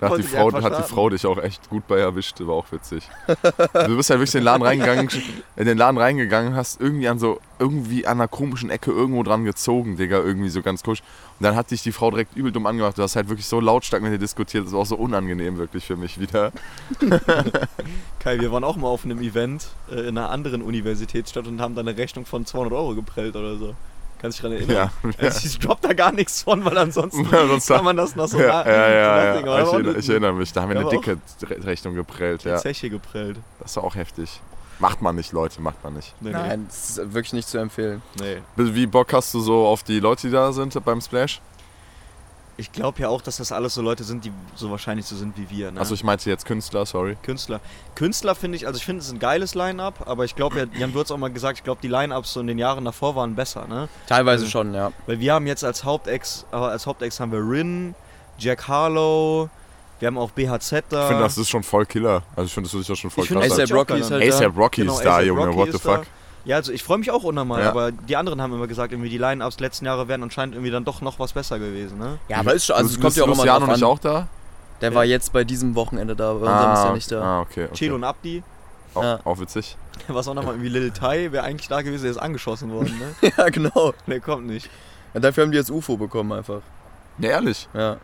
Da hat die, Frau, hat die. Frau dich auch echt gut bei erwischt, war auch witzig. Du bist halt wirklich in den Laden reingegangen, in den Laden reingegangen, hast irgendwie an so, irgendwie an einer komischen Ecke irgendwo dran gezogen, Digga, irgendwie so ganz kusch. Und dann hat dich die Frau direkt übel dumm angemacht. Du hast halt wirklich so lautstark mit dir diskutiert, das war auch so unangenehm wirklich für mich wieder. Kai, wir waren auch mal auf einem Event äh, in einer anderen Universitätsstadt und haben da eine Rechnung von 200 Euro geprellt oder so. Kannst du dich dran erinnern? Ja, Also ich drop da gar nichts von, weil ansonsten kann man das noch so ja, ja, ja, ja. Ich, erinnere, ich erinnere mich, da haben wir eine dicke Re- Rechnung geprellt, die ja. Zeche geprellt. Das war auch heftig. Macht man nicht, Leute, macht man nicht. Nee, Nein, das ist wirklich nicht zu empfehlen. Nee. Wie Bock hast du so auf die Leute, die da sind beim Splash? Ich glaube ja auch, dass das alles so Leute sind, die so wahrscheinlich so sind wie wir. Ne? Also ich meinte jetzt Künstler, sorry. Künstler. Künstler finde ich, also ich finde es ist ein geiles Line-Up, aber ich glaube, ja, Jan, du hast auch mal gesagt, ich glaube, die Line-Ups so in den Jahren davor waren besser, ne? Teilweise Also- schon, ja. Weil wir haben jetzt als Hauptex, äh, als Hauptex haben wir Rin, Jack Harlow, wir haben auch BHZ da. Ich finde, das ist schon voll Killer. Also ich finde, das ist ja schon voll Ich krass. ASAP Rocky ist halt da. ASAP Rocky Genau, ist da, Junge, what the fuck. Ja, also ich freue mich auch unnormal, Ja. aber die anderen haben immer gesagt, irgendwie die Line-Ups letzten Jahre wären anscheinend irgendwie dann doch noch was besser gewesen, ne? Ja, aber ist schon, also es kommt ja auch immer drauf nicht auch da? Der war jetzt bei diesem Wochenende da, bei unserem ist er nicht da. Ah, okay. okay. Chelo und Abdi, Auch, Ja. auch witzig. was auch nochmal irgendwie Lil Tai, wäre eigentlich da gewesen, der ist angeschossen worden, ne? ja, genau. Der kommt nicht. Ja, dafür haben die jetzt UFO bekommen einfach. Ja, ehrlich. Ja.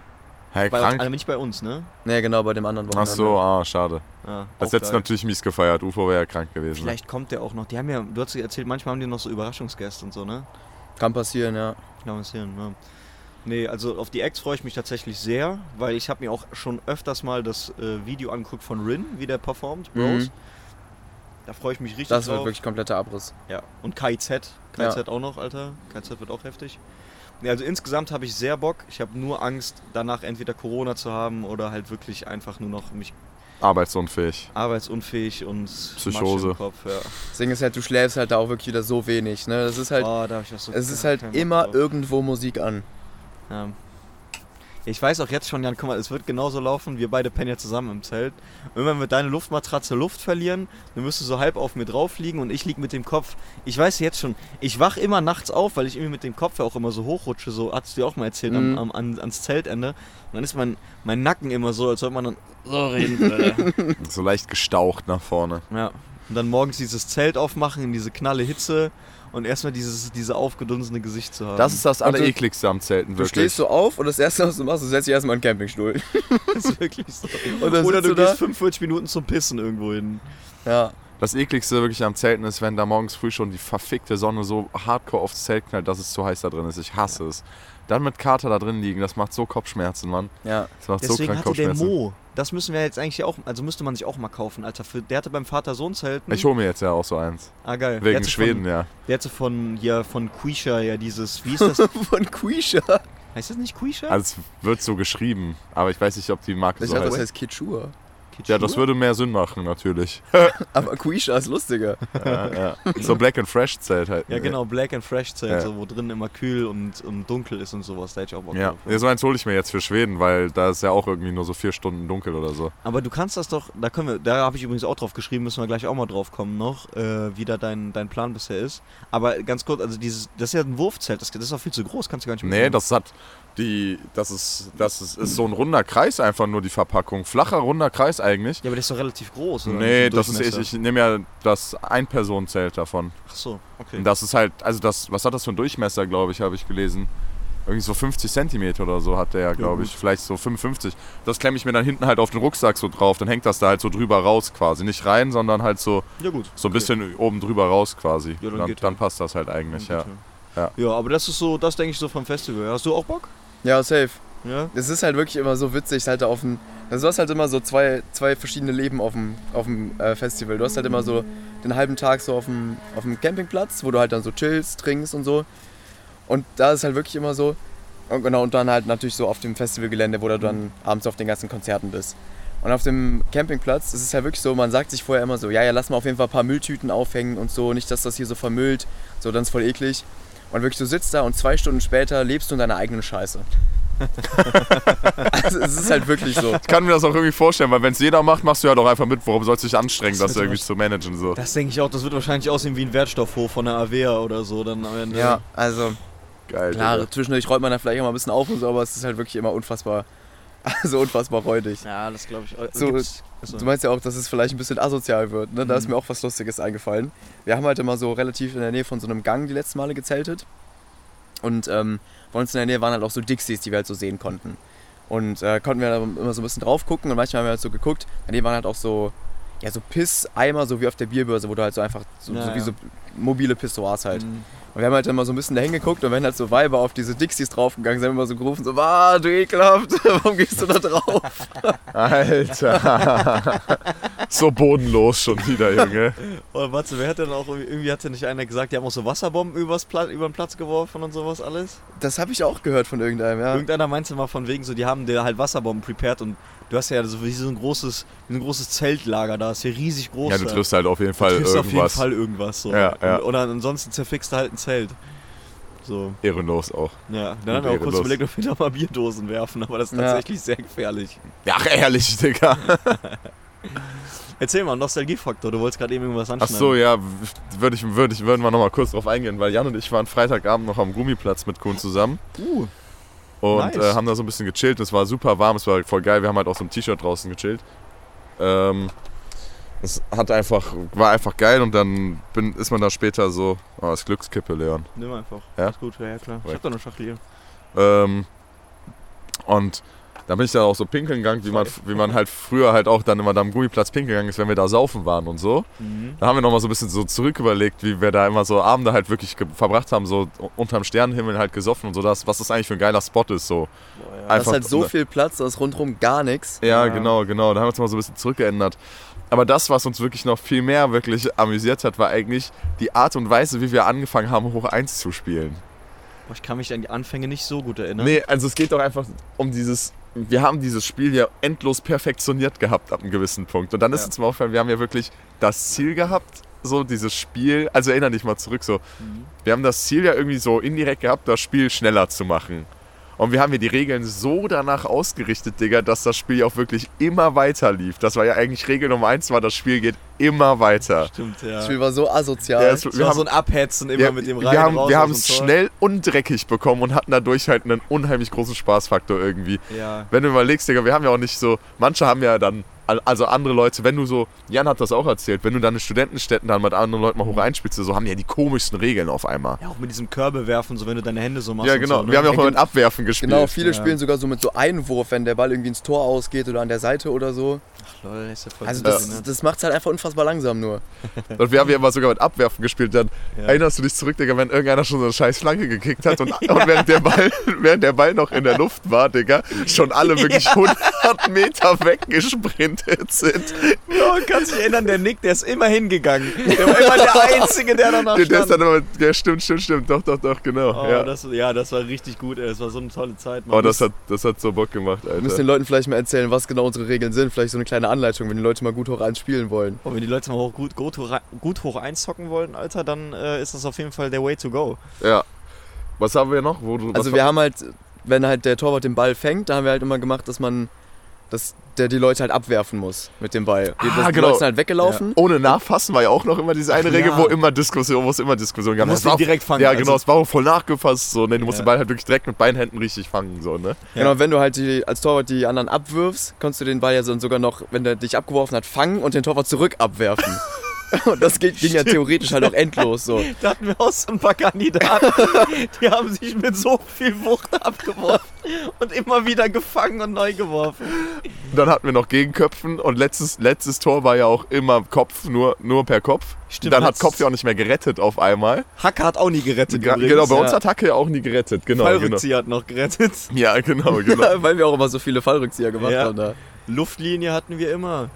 Hey, Bei, krank. also nicht bei uns, ne? Ne, genau, bei dem anderen Ach Wochenende. so, ah, schade. Ja, Das auch hättest du natürlich mies gefeiert. UFO wäre ja krank gewesen. ne? Vielleicht kommt der auch noch. Die haben ja, du hast ja erzählt, manchmal haben die noch so Überraschungsgäste und so, ne? Kann passieren, ja. Kann passieren, ja. Nee, also auf die Ex freue ich mich tatsächlich sehr, weil ich habe mir auch schon öfters mal das äh, Video angeguckt von Rin, wie der performt, Bros. Mhm. Da freue ich mich richtig Das drauf. wird wirklich kompletter Abriss. Ja, und KIZ. KIZ auch noch, Alter. KIZ wird auch heftig. Nee, also insgesamt habe ich sehr Bock. Ich habe nur Angst, danach entweder Corona zu haben oder halt wirklich einfach nur noch mich Arbeitsunfähig. arbeitsunfähig und Psychose. Im Kopf. Ja. Das Ding ist halt, du schläfst halt da auch wirklich wieder so wenig, ne? Das ist halt, oh, da hab ich auch so es ist halt immer drauf. irgendwo Musik an. Ja. Ich weiß auch jetzt schon, Jan, guck mal, es wird genauso laufen. Wir beide pennen ja zusammen im Zelt. Irgendwann wird deine Luftmatratze Luft verlieren. Dann wirst du so halb auf mir drauf liegen und ich lieg mit dem Kopf. Ich weiß jetzt schon, ich wach immer nachts auf, weil ich irgendwie mit dem Kopf ja auch immer so hochrutsche. So hast du dir auch mal erzählt, Mhm. am, am, an, ans Zeltende. Und dann ist mein, mein Nacken immer so, als sollte man dann so reden. So leicht gestaucht nach vorne. ja, Und dann morgens dieses Zelt aufmachen in diese knalle Hitze und erstmal dieses diese aufgedunsene Gesicht zu haben. Das ist das du- Allerekligste am Zelten, Du wirklich. stehst so auf und das erste, was du machst, du setzt dich erstmal in den Campingstuhl. Das ist wirklich so. Oder du du gehst 45 Minuten zum Pissen irgendwo hin. Ja. Das ekligste wirklich am Zelten ist, wenn da morgens früh schon die verfickte Sonne so hardcore aufs Zelt knallt, dass es zu heiß da drin ist. Ich hasse es. Dann mit Kater da drin liegen, das macht so Kopfschmerzen, Mann. Ja. Das macht so Deswegen krank hatte der Kopfschmerzen. Mo. Das müssen wir jetzt eigentlich auch, also müsste man sich auch mal kaufen, Alter. Für, der hatte beim Vater-Sohn-Zelten. Ich hole mir jetzt ja auch so eins. Ah, geil. Der Wegen Schweden, Von, ja. der hatte von, ja, von Quisha ja dieses, wie ist das? Von Quisha. heißt das nicht Quisha? Also es wird so geschrieben, aber ich weiß nicht, ob die Marke Ich so dachte, das heißt. heißt Kitschua. Ja, das würde mehr Sinn machen, natürlich. Aber Quisha ist lustiger. ja, ja. So Black and Fresh Zelt halt. Ja, genau, Black and Fresh Zelt, Ja. so, wo drin immer kühl und, und dunkel ist und sowas. Da hätte ich auch Bock Ja, drauf. ja, so eins hole ich mir jetzt für Schweden, weil da ist ja auch irgendwie nur so vier Stunden dunkel oder so. Aber du kannst das doch, da können wir, da habe ich übrigens auch drauf geschrieben, müssen wir gleich auch mal drauf kommen noch, äh, wie da dein, dein Plan bisher ist. Aber ganz kurz, also dieses, das ist ja ein Wurfzelt, das, das ist auch viel zu groß, kannst du gar nicht Nee, mitnehmen. das hat die, das ist, das ist, ist so ein runder Kreis einfach nur die Verpackung. Flacher, runder Kreis eigentlich. Ja, aber der ist doch relativ groß, oder? Nee, das ist ich, ich nehme ja das Ein-Personen-Zelt davon. Ach so, okay. Und das ist halt, also das, was hat das für einen Durchmesser, glaube ich, habe ich gelesen. Irgendwie so 50 Zentimeter oder so hat der ja, glaube ich. Vielleicht so 55. Das klemme ich mir dann hinten halt auf den Rucksack so drauf. Dann hängt das da halt so drüber raus quasi. Nicht rein, sondern halt so, ja gut. so ein bisschen oben drüber raus quasi. Ja, dann dann, geht dann passt das halt eigentlich, ja. Ja. Ja, aber das ist so, das denke ich so vom Festival. Hast du auch Bock? Ja, safe. Ja. Es ist halt wirklich immer so witzig, halt auf dem. Also du hast halt immer so zwei, zwei verschiedene Leben auf dem, auf dem äh, Festival. Du hast halt immer so den halben Tag so auf dem, auf dem Campingplatz, wo du halt dann so chillst, trinkst und so. Und da ist halt wirklich immer so. Und genau, und dann halt natürlich so auf dem Festivalgelände, wo du dann abends auf den ganzen Konzerten bist. Und auf dem Campingplatz ist es halt wirklich so, man sagt sich vorher immer so, ja, ja, lass mal auf jeden Fall ein paar Mülltüten aufhängen und so, nicht, dass das hier so vermüllt, so, dann ist voll eklig. Und wirklich, du sitzt da und zwei Stunden später lebst du in deiner eigenen Scheiße. also es ist halt wirklich so. Ich kann mir das auch irgendwie vorstellen, weil wenn es jeder macht, machst du ja doch einfach mit. Warum sollst du dich anstrengen, Das das, wird irgendwie zu managen? So. Das denke ich auch, das wird wahrscheinlich aussehen wie ein Wertstoffhof von der Avea oder so dann am Ende. Ja, also Geil. klar, zwischendurch räumt man da vielleicht auch mal ein bisschen auf und so, aber es ist halt wirklich immer unfassbar, also unfassbar räudig. Ja, das glaube ich. So, Gibt's- achso. Du meinst ja auch, dass es vielleicht ein bisschen asozial wird, ne? Da ist mir auch was Lustiges eingefallen. Wir haben halt immer so relativ in der Nähe von so einem Gang die letzten Male gezeltet. Und ähm, bei uns in der Nähe waren halt auch so Dixies, die wir halt so sehen konnten. Und äh, konnten wir da immer so ein bisschen drauf gucken und manchmal haben wir halt so geguckt. An denen waren halt auch so, ja, so Pisseimer, so wie auf der Bierbörse, wo du halt so einfach, so, Ja, so wie so mobile Pissoirs halt. Mhm. Und wir haben halt immer so ein bisschen dahin geguckt und wenn halt so Weiber auf diese Dixies draufgegangen sind, haben wir immer so gerufen, so, ah, du ekelhaft, warum gehst du da drauf? Alter. so bodenlos schon wieder, Junge. Oh, warte, wer hat denn auch, irgendwie irgendwie hat ja nicht einer gesagt, die haben auch so Wasserbomben übers Pla über den Platz geworfen und sowas alles? Das habe ich auch gehört von irgendeinem, ja. Irgendeiner meinte mal von wegen so, die haben dir halt Wasserbomben prepared und du hast ja so wie so ein großes, ein großes Zeltlager da, ist ja riesig groß. Ja, du triffst halt auf jeden Fall Du triffst auf jeden irgendwas. Fall irgendwas so. Ja, ja. Und, oder ansonsten zerfickst du halt ein Zelt. So, Ehrenlos auch. ja. Dann haben wir auch kurz überlegt, ob wir da mal Bierdosen werfen, aber das ist Ja. tatsächlich sehr gefährlich. Ja, ach, ehrlich, Digga. Erzähl mal, Nostalgiefaktor, du wolltest gerade eben irgendwas Ach anschneiden. so, ja, würde ich, würd ich, würden wir nochmal kurz drauf eingehen, weil Jan und ich waren Freitagabend noch am Gummiplatz mit Kuhn zusammen Uh, und Nice. äh, haben da so ein bisschen gechillt. Es war super warm, es war voll geil. Wir haben halt auch so ein T-Shirt draußen gechillt. Ähm, es hat einfach, war einfach geil und dann bin, ist man da später so, oh, das ist Glückskippe, Leon. nimm einfach. Ja? Alles gut, ja, ja klar. Ich hab da eine Schachtel hier. Ähm, und da bin ich dann auch so pinkeln gegangen, wie man, wie man halt früher halt auch dann immer da am Gummiplatz pinkeln gegangen ist, wenn wir da saufen waren und so. Mhm. Da haben wir nochmal so ein bisschen so zurück überlegt, wie wir da immer so Abende halt wirklich verbracht haben, so unterm Sternenhimmel halt gesoffen und so, das, was das eigentlich für ein geiler Spot ist. So. Boah, ja. Da ist Einfach- halt so viel Platz, da ist rundherum gar nichts. Ja, Ja. genau, genau. Da haben wir uns mal so ein bisschen zurückgeändert. Aber das, was uns wirklich noch viel mehr wirklich amüsiert hat, war eigentlich die Art und Weise, wie wir angefangen haben, Hoch 1 zu spielen. Boah, ich kann mich an die Anfänge nicht so gut erinnern. Nee, also es geht doch einfach um dieses. Wir haben dieses Spiel ja endlos perfektioniert gehabt ab einem gewissen Punkt. Und dann ist Ja. uns mal aufgefallen, wir haben ja wirklich das Ziel gehabt, so dieses Spiel. Also erinnere dich mal zurück, so. Mhm. Wir haben das Ziel ja irgendwie so indirekt gehabt, das Spiel schneller zu machen. Und wir haben ja die Regeln so danach ausgerichtet, Digga, dass das Spiel auch wirklich immer weiter lief. Das war ja eigentlich Regel Nummer eins, war das Spiel geht immer weiter. Stimmt, ja. Das Spiel war so asozial. Ja, es- wir war haben- so ein Abhetzen immer wir, mit dem wir rein haben, raus wir haben es schnell und dreckig bekommen und hatten dadurch halt einen unheimlich großen Spaßfaktor irgendwie. Ja. Wenn du überlegst, Digga, wir haben ja auch nicht so, manche haben ja dann also andere Leute, wenn du so, Jan hat das auch erzählt, wenn du dann in Studentenstädten dann mit anderen Leuten mal hoch einspielst, so haben die ja die komischsten Regeln auf einmal. Ja, auch mit diesem Körbe werfen, so wenn du deine Hände so machst. Ja, und genau. So, ne? Wir haben ja auch mal mit Abwerfen gespielt. Genau, viele Ja. spielen sogar so mit so Einwurf, wenn der Ball irgendwie ins Tor ausgeht oder an der Seite oder so. Lol, ist ja voll Also das, ne? das macht es halt einfach unfassbar langsam nur. Und wir haben ja mal sogar mit Abwerfen gespielt. Dann Ja. erinnerst du dich zurück, Digga, wenn irgendeiner schon so eine scheiß Flanke gekickt hat und, und während, der Ball, während der Ball noch in der Luft war, Digga, schon alle wirklich 100 Meter weggesprintet sind. Ja, kannst dich erinnern, der Nick, der ist immer hingegangen. Der war immer der Einzige, der danach Der, der ist dann immer, ja, stimmt, stimmt, stimmt, doch, doch, doch, genau. Oh, ja. Das, ja, das war richtig gut, ey. Das war so eine tolle Zeit, Mann. oh, das hat, das hat so Bock gemacht, Wir müssen den Alter. Leuten vielleicht mal erzählen, was genau unsere Regeln sind. Vielleicht so eine kleine Anleitung, wenn die Leute mal gut hoch eins spielen wollen. Oh, wenn die Leute mal hoch, gut, gut, hoch, gut hoch einzocken wollen, Alter, dann äh, ist das auf jeden Fall der Way to go. Ja. Was haben wir noch? Wo du, Also wir haben halt, wenn halt der Torwart den Ball fängt, da haben wir halt immer gemacht, dass man, dass der die Leute halt abwerfen muss mit dem Ball. Die, Ah, die genau. Leute sind halt weggelaufen. ohne Nachfassen war ja auch noch immer diese eine Regel, Ja. wo immer Diskussion, wo es immer Diskussion gab. Du musst ihn direkt fangen, Ja, also- genau, es war auch voll nachgefasst. So, ne, du musst Ja. den Ball halt wirklich direkt mit beiden Händen richtig fangen. So, ne? Genau, wenn du halt die, als Torwart die anderen abwirfst, kannst du den Ball ja so- sogar noch, wenn der dich abgeworfen hat, fangen und den Torwart zurück abwerfen. Und das geht, ging ja theoretisch halt auch endlos so. Da hatten wir auch so ein paar Kandidaten, die haben sich mit so viel Wucht abgeworfen und immer wieder gefangen und neu geworfen. Dann hatten wir noch Gegenköpfen und letztes, letztes Tor war ja auch immer Kopf, nur, nur per Kopf. Stimmt, Dann hat Kopf ja auch nicht mehr gerettet auf einmal. Hacke hat auch nie gerettet. Gra- übrigens. genau, bei uns ja. hat Hacke ja auch nie gerettet. Genau, genau. Fallrückzieher hat noch gerettet. Ja, genau, genau. Weil wir auch immer so viele Fallrückzieher gemacht Ja. haben da. Luftlinie hatten wir immer.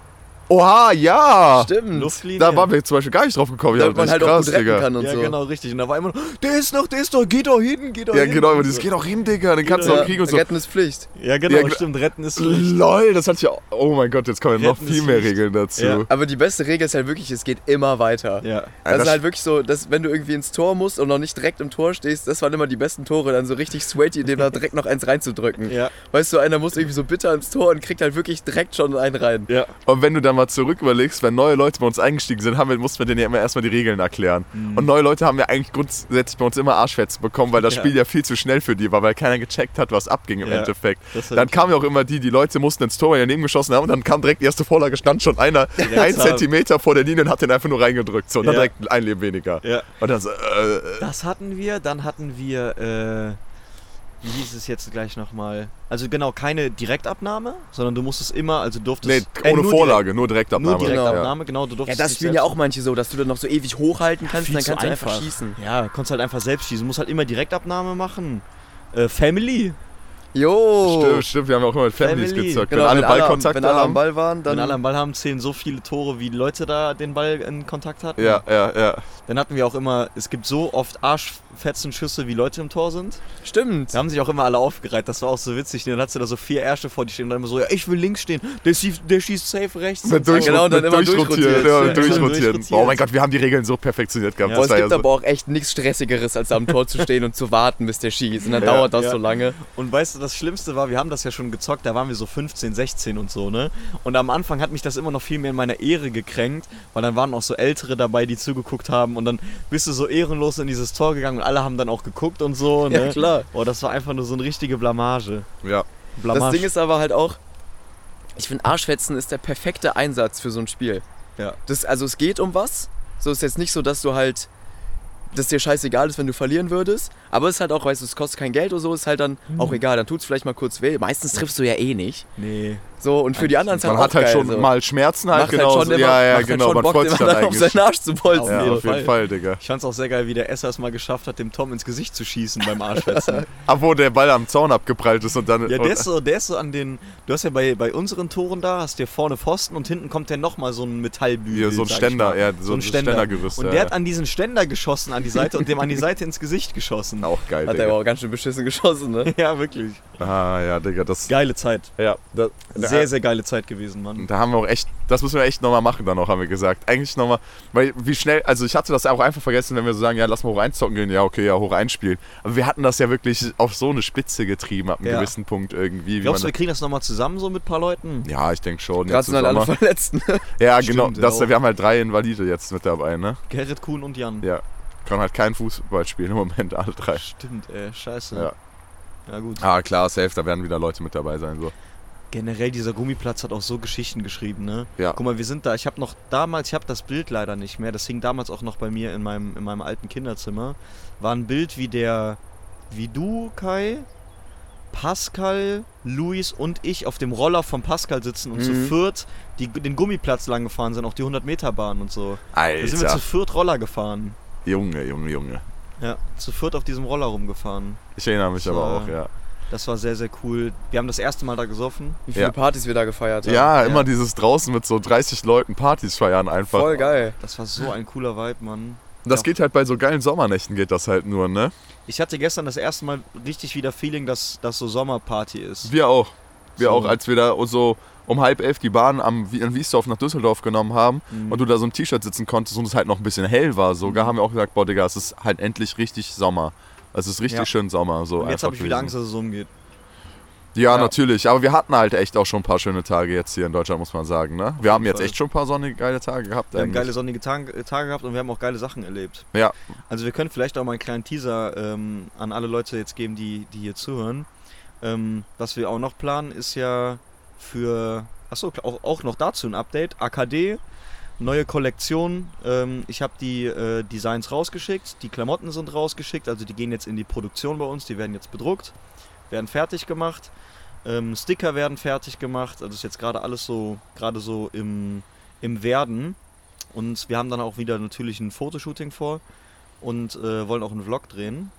Oha, ja! Stimmt. Luftlinie. Da waren wir zum Beispiel gar nicht drauf gekommen. Ja, Damit man das halt ist auch krass, gut retten Digga. kann und ja, so. genau, richtig. Und da war immer noch, der ist noch, der ist doch, geh doch hin, geh doch Ja, hin. genau, aber das geht auch hin, Digga. Den kannst du Ja, auch kriegen und so. Retten ist Pflicht. Ja, genau, Ja, stimmt, retten ist Pflicht. LOL, das hatte ich auch. Oh mein Gott, jetzt kommen ja noch viel mehr. Regeln dazu. Ja. Aber die beste Regel ist halt wirklich, es geht immer weiter. Ja. Ja, Das, das- ist halt wirklich so, dass wenn du irgendwie ins Tor musst und noch nicht direkt im Tor stehst, das waren immer die besten Tore, dann so richtig sweaty, dem da direkt noch eins reinzudrücken. Ja. Weißt du, einer muss irgendwie so bitter ins Tor und kriegt halt wirklich direkt schon einen rein. Ja. Und wenn du dann mal zurück überlegst, wenn neue Leute bei uns eingestiegen sind, haben wir, mussten wir denen ja immer erstmal die Regeln erklären. Und neue Leute haben ja eigentlich grundsätzlich bei uns immer Arschfetzen bekommen, weil das Ja. Spiel ja viel zu schnell für die war, weil keiner gecheckt hat, was abging im Ja. Endeffekt. Dann kamen ja auch immer die, die Leute mussten ins Tor, weil die daneben geschossen haben und dann kam direkt die erste Vorlage, stand schon einer ein haben. Zentimeter vor der Linie und hat den einfach nur reingedrückt. So, und dann Ja. direkt ein Leben weniger. Ja. Und dann so, äh, Das hatten wir, dann hatten wir, äh, wie hieß es jetzt gleich nochmal? Also genau, keine Direktabnahme, sondern du musstest immer, also durftest... nee, äh, ohne nur Vorlage, nur Direktabnahme. Direkt, nur Genau. Direktabnahme, genau. du Ja, durftest das nicht spielen ja auch manche so, dass du dann noch so ewig hochhalten kannst und dann kannst du einfach schießen. Ja, konntest halt einfach selbst schießen. Du musst halt immer Direktabnahme machen. Äh, Family. Jo! Stimmt, stimmt, wir haben ja auch immer mit Families Family. gezockt. Genau, wenn alle wenn, alle, am- Ballkontakt wenn alle am haben. Ball waren, dann. Wenn alle am Ball haben, zählen so viele Tore, wie Leute da den Ball in Kontakt hatten. Ja, ja, ja. Dann hatten wir auch immer, es gibt so oft Arschfetzenschüsse, wie Leute im Tor sind. Stimmt. Da haben sich auch immer alle aufgereiht. Das war auch so witzig. Dann hast du da so vier Ärsche vor dir stehen und dann immer so, ja, ich will links stehen. Der schießt, der schießt safe rechts. Mit, durch, genau, dann mit immer durchrotieren. durchrotiert. Ja, Ja, durchrotieren. durchrotiert. Oh mein Gott, wir haben die Regeln so perfektioniert gehabt. Ja. Es gibt ja so. aber auch echt nichts Stressigeres, als am Tor zu stehen und zu warten, bis der schießt. Und dann Ja, dauert das ja. so lange. Und weißt du, das Schlimmste war, wir haben das ja schon gezockt, da waren wir so 15, 16 und so, ne? Und am Anfang hat mich das immer noch viel mehr in meiner Ehre gekränkt, weil dann waren auch so Ältere dabei, die zugeguckt haben und dann bist du so ehrenlos in dieses Tor gegangen und alle haben dann auch geguckt und so, ne? Ja, klar. Boah, das war einfach nur so eine richtige Blamage. Ja. Blamage. Das Ding ist aber halt auch, ich finde, Arschfetzen ist der perfekte Einsatz für so ein Spiel. Ja. Das, also es geht um was. So ist jetzt nicht so, dass du halt, dass dir scheißegal ist, wenn du verlieren würdest. Aber es ist halt auch, weißt du, es kostet kein Geld oder so, ist halt dann Mhm. auch egal. Dann tut es vielleicht mal kurz weh. Meistens triffst du ja eh nicht. Nee. So, und für die anderen ist halt Man auch hat halt geil, schon so. mal Schmerzen halt, Macht genau. halt schon immer, ja, ja, macht halt genau. schon Man Bock, freut sich dann auf seinen Arsch zu bolzen. Ja, auf jeden Fall. Fall, Digga. Ich fand's auch sehr geil, wie der Esser es mal geschafft hat, dem Tom ins Gesicht zu schießen beim Arschfetzen. Aber wo der Ball am Zaun abgeprallt ist und dann. Ja, der ist so, der ist so an den. Du hast ja bei, bei unseren Toren da, hast dir vorne Pfosten und hinten kommt der nochmal so ein Metallbügel. Hier, so ein Ständer, ja, so ein Ständer. Ständergerüst, Und ja, der ja. hat an diesen Ständer geschossen an die Seite und dem an die Seite ins Gesicht geschossen. auch geil, Hat er aber auch ganz schön beschissen geschossen, ne? Ja, wirklich. Ah, ja, Digga, das. Geile Zeit. Ja, das, Sehr, sehr geile Zeit gewesen, Mann. Da haben wir auch echt, das müssen wir echt nochmal machen dann auch, haben wir gesagt. Eigentlich nochmal, weil wie schnell, also ich hatte das auch einfach vergessen, wenn wir so sagen, ja, lass mal hoch einzocken gehen, ja, okay, ja, hoch einspielen. Aber wir hatten das ja wirklich auf so eine Spitze getrieben ab einem Ja. gewissen Punkt irgendwie. Wie Glaubst du, wir kriegen das nochmal zusammen so mit ein paar Leuten? ja, ich denke schon. Gerade sind halt alle. Verletzten. Ja, Stimmt, genau. ja Das, auch. wir haben halt drei Invalide jetzt mit dabei, ne? Gerrit Kuhn und Jan. Ja. Kann halt kein Fußball spielen im Moment, alle drei. Stimmt, ey, scheiße. Ja. Ja, gut. Ah, klar, safe, da werden wieder Leute mit dabei sein. So. Generell, dieser Gummiplatz hat auch so Geschichten geschrieben, ne? Ja. Guck mal, wir sind da, ich habe noch damals, ich habe das Bild leider nicht mehr, das hing damals auch noch bei mir in meinem, in meinem alten Kinderzimmer, war ein Bild, wie der, wie du, Kai, Pascal, Luis und ich auf dem Roller von Pascal sitzen und zu Mhm. viert die, den Gummiplatz lang gefahren sind, auch die 100 Meter Bahn und so. Da sind wir Alter. zu viert Roller gefahren. Junge, Junge, Junge. Ja, zu viert auf diesem Roller rumgefahren. Ich erinnere mich So. aber auch, ja. Das war sehr, sehr cool. Wir haben das erste Mal da gesoffen. Wie viele Ja. Partys wir da gefeiert haben. Ja, immer Ja. dieses draußen mit so 30 Leuten Partys feiern einfach. Voll geil. Das war so ein cooler Vibe, Mann. Das Ja. geht halt bei so geilen Sommernächten geht das halt nur, ne? Ich hatte gestern das erste Mal richtig wieder Feeling, dass das so Sommerparty ist. Wir auch. Wir So. auch, als wir da so um halb elf die Bahn am, in Wiesdorf nach Düsseldorf genommen haben Mhm. und du da so ein T-Shirt sitzen konntest und es halt noch ein bisschen hell war, sogar haben wir auch gesagt, boah Digga, es ist halt endlich richtig Sommer. Es ist richtig Ja. schön Sommer. So Und jetzt habe ich wieder. Angst, dass es umgeht. Ja, Ja. natürlich. Aber wir hatten halt echt auch schon ein paar schöne Tage jetzt hier in Deutschland, muss man sagen. Ne? Wir haben jetzt echt schon ein paar sonnige, geile Tage gehabt. Wir haben eigentlich. geile sonnige Tage, äh, Tage gehabt und wir haben auch geile Sachen erlebt. Ja. Also wir können vielleicht auch mal einen kleinen Teaser ähm, an alle Leute jetzt geben, die, die hier zuhören. Ähm, was wir auch noch planen, ist ja für, achso, auch, auch noch dazu ein Update. AKD, neue Kollektion. Ähm, ich habe die äh, Designs rausgeschickt, die Klamotten sind rausgeschickt, also die gehen jetzt in die Produktion bei uns, die werden jetzt bedruckt, werden fertig gemacht. Ähm, Sticker werden fertig gemacht, also ist jetzt gerade alles so, gerade so im, im Werden. Und wir haben dann auch wieder natürlich ein Fotoshooting vor und äh, wollen auch einen Vlog drehen.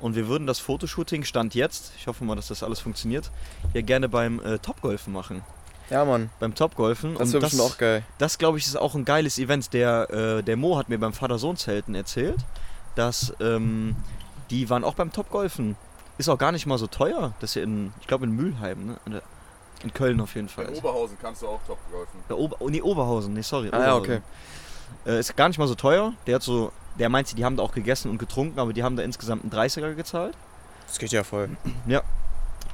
Und wir würden das Fotoshooting, Stand jetzt, ich hoffe mal, dass das alles funktioniert, hier gerne beim äh, Topgolfen machen. Ja, Mann. Beim Topgolfen. Das Und wird bestimmt auch geil. das glaube ich, ist auch ein geiles Event. Der, äh, der Mo hat mir beim Vater-Sohn-Zelten erzählt, dass ähm, die waren auch beim Topgolfen. Ist auch gar nicht mal so teuer. Das ist ja in, ich glaube in Mülheim, ne? In, Köln auf jeden Fall. In Oberhausen kannst du auch top golfen. Bei Ober oh, nee, Oberhausen, nee, sorry. Ah, ja, Oberhausen. Äh, ist gar nicht mal so teuer. Der hat so, der meinte, die haben da auch gegessen und getrunken, aber die haben da insgesamt einen 30er gezahlt. Das geht ja voll.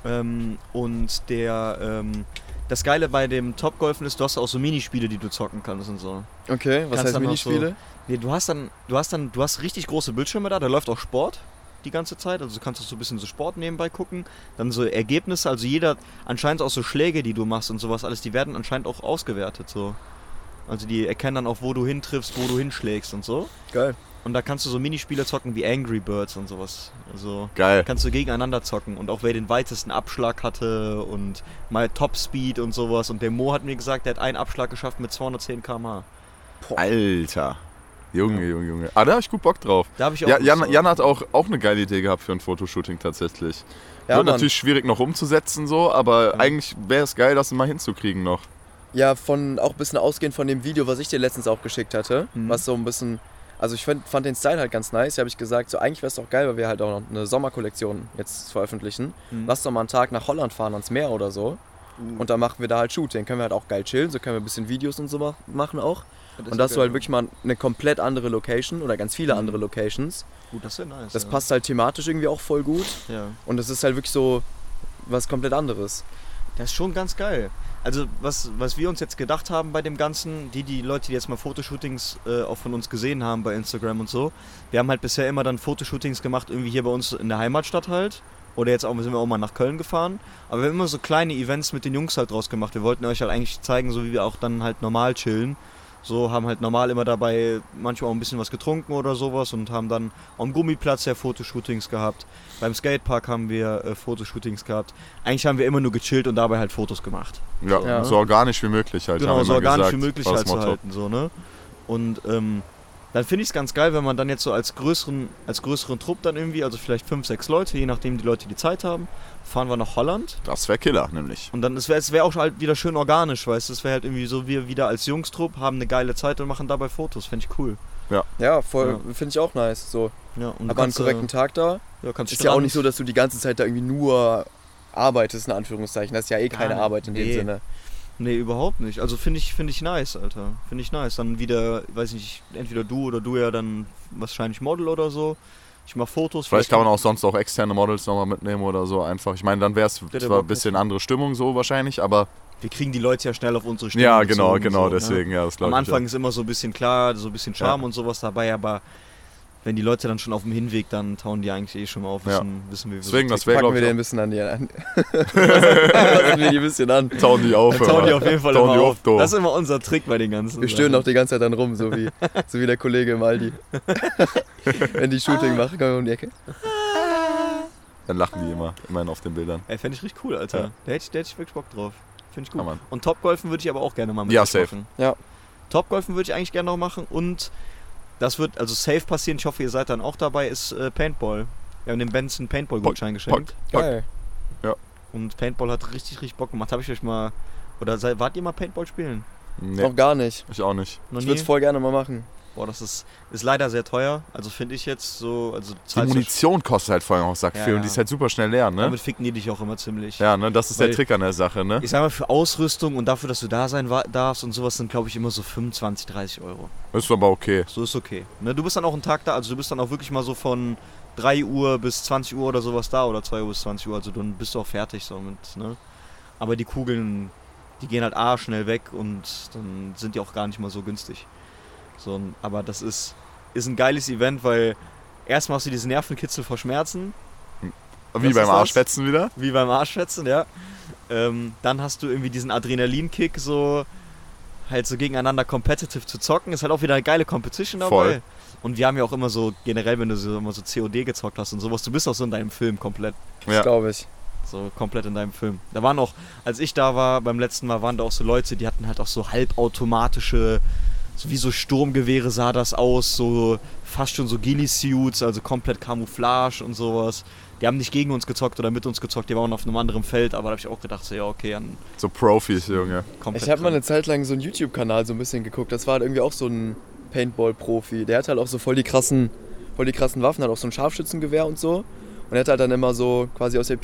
Ähm, und der, ähm, das Geile bei dem Topgolfen ist, du hast auch so Minispiele, die du zocken kannst und so. Okay, was Kannst heißt noch so- Minispiele? Nee, du hast dann, du hast dann, du hast richtig große Bildschirme da, da läuft auch Sport die ganze Zeit, also du kannst auch so ein bisschen so Sport nebenbei gucken. Dann so Ergebnisse, also jeder, anscheinend auch so Schläge, die du machst und sowas alles, die werden anscheinend auch ausgewertet so. Also die erkennen dann auch, wo du hintriffst, wo du hinschlägst und so. Geil. Und da kannst du so Minispiele zocken wie Angry Birds und sowas. Also Geil. kannst du gegeneinander zocken und auch wer den weitesten Abschlag hatte und mal Topspeed und sowas. Und der Mo hat mir gesagt, der hat einen Abschlag geschafft mit 210 km/h. Alter. Junge, Junge, Junge. Ah, da hab ich gut Bock drauf. Da habe ich auch Ja, Jan, drauf. Jan hat auch, auch eine geile Idee gehabt für ein Fotoshooting tatsächlich. Ja, Wird Mann. natürlich schwierig noch umzusetzen so, aber Ja. eigentlich wäre es geil, das mal hinzukriegen noch. Ja, von auch ein bisschen ausgehend von dem Video, was ich dir letztens auch geschickt hatte, Mhm. was so ein bisschen, also ich fand, fand den Style halt ganz nice, habe ich gesagt, so eigentlich wäre es doch geil, weil wir halt auch noch eine Sommerkollektion jetzt veröffentlichen. Mhm. Lass doch mal einen Tag nach Holland fahren ans Meer oder so Uh, und dann machen wir da halt Shooting. Können wir halt auch geil chillen, so können wir ein bisschen Videos und so ma- machen auch. das Und ist da hast du halt wirklich mal eine komplett andere Location oder ganz viele Mhm. andere Locations. Gut, das ja nice. Das ja. passt halt thematisch irgendwie auch voll gut Ja. und es ist halt wirklich so was komplett anderes. Das ist schon ganz geil. Also, was, was wir uns jetzt gedacht haben bei dem Ganzen, die, die Leute, die jetzt mal Fotoshootings äh, auch von uns gesehen haben bei Instagram und so, wir haben halt bisher immer dann Fotoshootings gemacht, irgendwie hier bei uns in der Heimatstadt halt. Oder jetzt auch, sind wir auch mal nach Köln gefahren. Aber wir haben immer so kleine Events mit den Jungs halt draus gemacht. Wir wollten euch halt eigentlich zeigen, so wie wir auch dann halt normal chillen. So haben halt normal immer dabei manchmal auch ein bisschen was getrunken oder sowas und haben dann am Gummiplatz ja Fotoshootings gehabt. Beim Skatepark haben wir äh, Fotoshootings gehabt. Eigentlich haben wir immer nur gechillt und dabei halt Fotos gemacht. Ja, Ja. so organisch wie möglich halt. genau, so organisch gesagt. wie möglich halt zu halten. So, ne? Und ähm, dann finde ich es ganz geil, wenn man dann jetzt so als größeren, als größeren Trupp dann irgendwie, also vielleicht fünf, sechs Leute, je nachdem die Leute die Zeit haben, fahren wir nach Holland. Das wäre Killer, nämlich. Und dann, es wäre es wär auch halt wieder schön organisch, weißt du? Es wäre halt irgendwie so, wir wieder als Jungstrupp haben eine geile Zeit und machen dabei Fotos. Fände ich cool. Ja, voll, finde ich auch nice. So. Ja, und du Aber einen kannst, korrekten äh, Tag da. ja, kannst Ist ja auch nicht so, dass du die ganze Zeit da irgendwie nur arbeitest, in Anführungszeichen. Das ist ja eh keine. Arbeit in dem Nee. Sinne. Nee, überhaupt nicht. Also finde ich, finde ich nice, Alter. Finde ich nice. Dann wieder, weiß nicht, entweder du oder du ja dann wahrscheinlich Model oder so. Ich mache Fotos. Vielleicht kann man auch sonst auch externe Models nochmal mitnehmen oder so einfach. Ich meine, dann wäre es zwar ein bisschen andere Stimmung so wahrscheinlich, aber Wir kriegen die Leute ja schnell auf unsere Stimme. ja, genau, genau, so, ne? deswegen, ja, das Am glaube ich. Anfang ist immer so ein bisschen klar, so ein bisschen Charme Ja. und sowas dabei, aber wenn die Leute dann schon auf dem Hinweg, dann tauen die eigentlich eh schon mal auf, Ja. wissen, wissen wie wir Deswegen, das wäre, Packen glaube wir ich, den ein bisschen an die an. Lassen wir die ein bisschen an. tauen die auf. Dann tauen die auf jeden Fall Tauen immer die auf. auf. Das ist immer unser Trick bei den ganzen Wir stöhnen auch die ganze Zeit dann rum, so wie, so wie der Kollege im Aldi. Wenn die Shooting machen, kommen wir um die Ecke. Dann lachen die immer, immerhin auf den Bildern. Ey, fände ich richtig cool, Alter. Ja. Da hätte ich, da hätte ich wirklich Bock drauf. Finde ich gut. Ja, und Topgolfen würde ich aber auch gerne mal mit Ja, safe. machen. Ja. Topgolfen würde ich eigentlich gerne noch machen und das wird also safe passieren. Ich hoffe, ihr seid dann auch dabei, ist äh, Paintball. Wir haben dem Benson Paintball-Gutschein geschenkt. Pack. Geil. Und Paintball hat richtig, richtig Bock gemacht. Habe ich euch mal. Oder seid, wart ihr mal Paintball spielen? Nee, Noch gar nicht. ich auch nicht. Noch Ich würde es voll gerne mal machen. Boah, das ist, ist leider sehr teuer. Also finde ich jetzt so. Also Die Munition kostet halt vor allem auch Sack Ja, viel und ja. die ist halt super schnell leer, ne? Damit ficken die dich auch immer ziemlich. Ja, ne, das ist der Weil- Trick an der Sache, ne? Ich sag mal, für Ausrüstung und dafür, dass du da sein darfst und sowas, sind glaube ich immer so 25, 30 Euro. Ist aber okay. So ist okay. Ne, du bist dann auch einen Tag da, also du bist dann auch wirklich mal so von 3 Uhr bis 20 Uhr oder sowas da oder 2 Uhr bis 20 Uhr, also dann bist du auch fertig so mit, ne? Aber die Kugeln, die gehen halt A schnell weg und dann sind die auch gar nicht mal so günstig. So, aber das ist, ist ein geiles Event, weil erstmal hast du diesen Nervenkitzel vor Schmerzen, Wie Was beim das? Arschfetzen wieder. wie beim Arschfetzen, ja. Ähm, dann hast du irgendwie diesen Adrenalinkick, so halt so gegeneinander competitive zu zocken. Ist halt auch wieder eine geile Competition dabei. Voll. Und wir haben ja auch immer so, generell, wenn du so immer so COD gezockt hast und sowas, du bist auch so in deinem Film komplett. Das Ja. glaube ich. So komplett in deinem Film. Da waren auch, als ich da war, beim letzten Mal waren da auch so Leute, die hatten halt auch so halbautomatische, so wie so Sturmgewehre sah das aus, so fast schon so Ghillie-Suits, also komplett Camouflage und sowas. Die haben nicht gegen uns gezockt oder mit uns gezockt, die waren auf einem anderen Feld, aber da habe ich auch gedacht, so ja, okay, dann So Profis, Junge. Ich habe mal eine Zeit lang so einen YouTube-Kanal so ein bisschen geguckt. Das war halt irgendwie auch so ein Paintball-Profi. Der hat halt auch so voll die krassen, voll die krassen Waffen, hat auch so ein Scharfschützengewehr und so. Und er hat halt dann immer so quasi aus der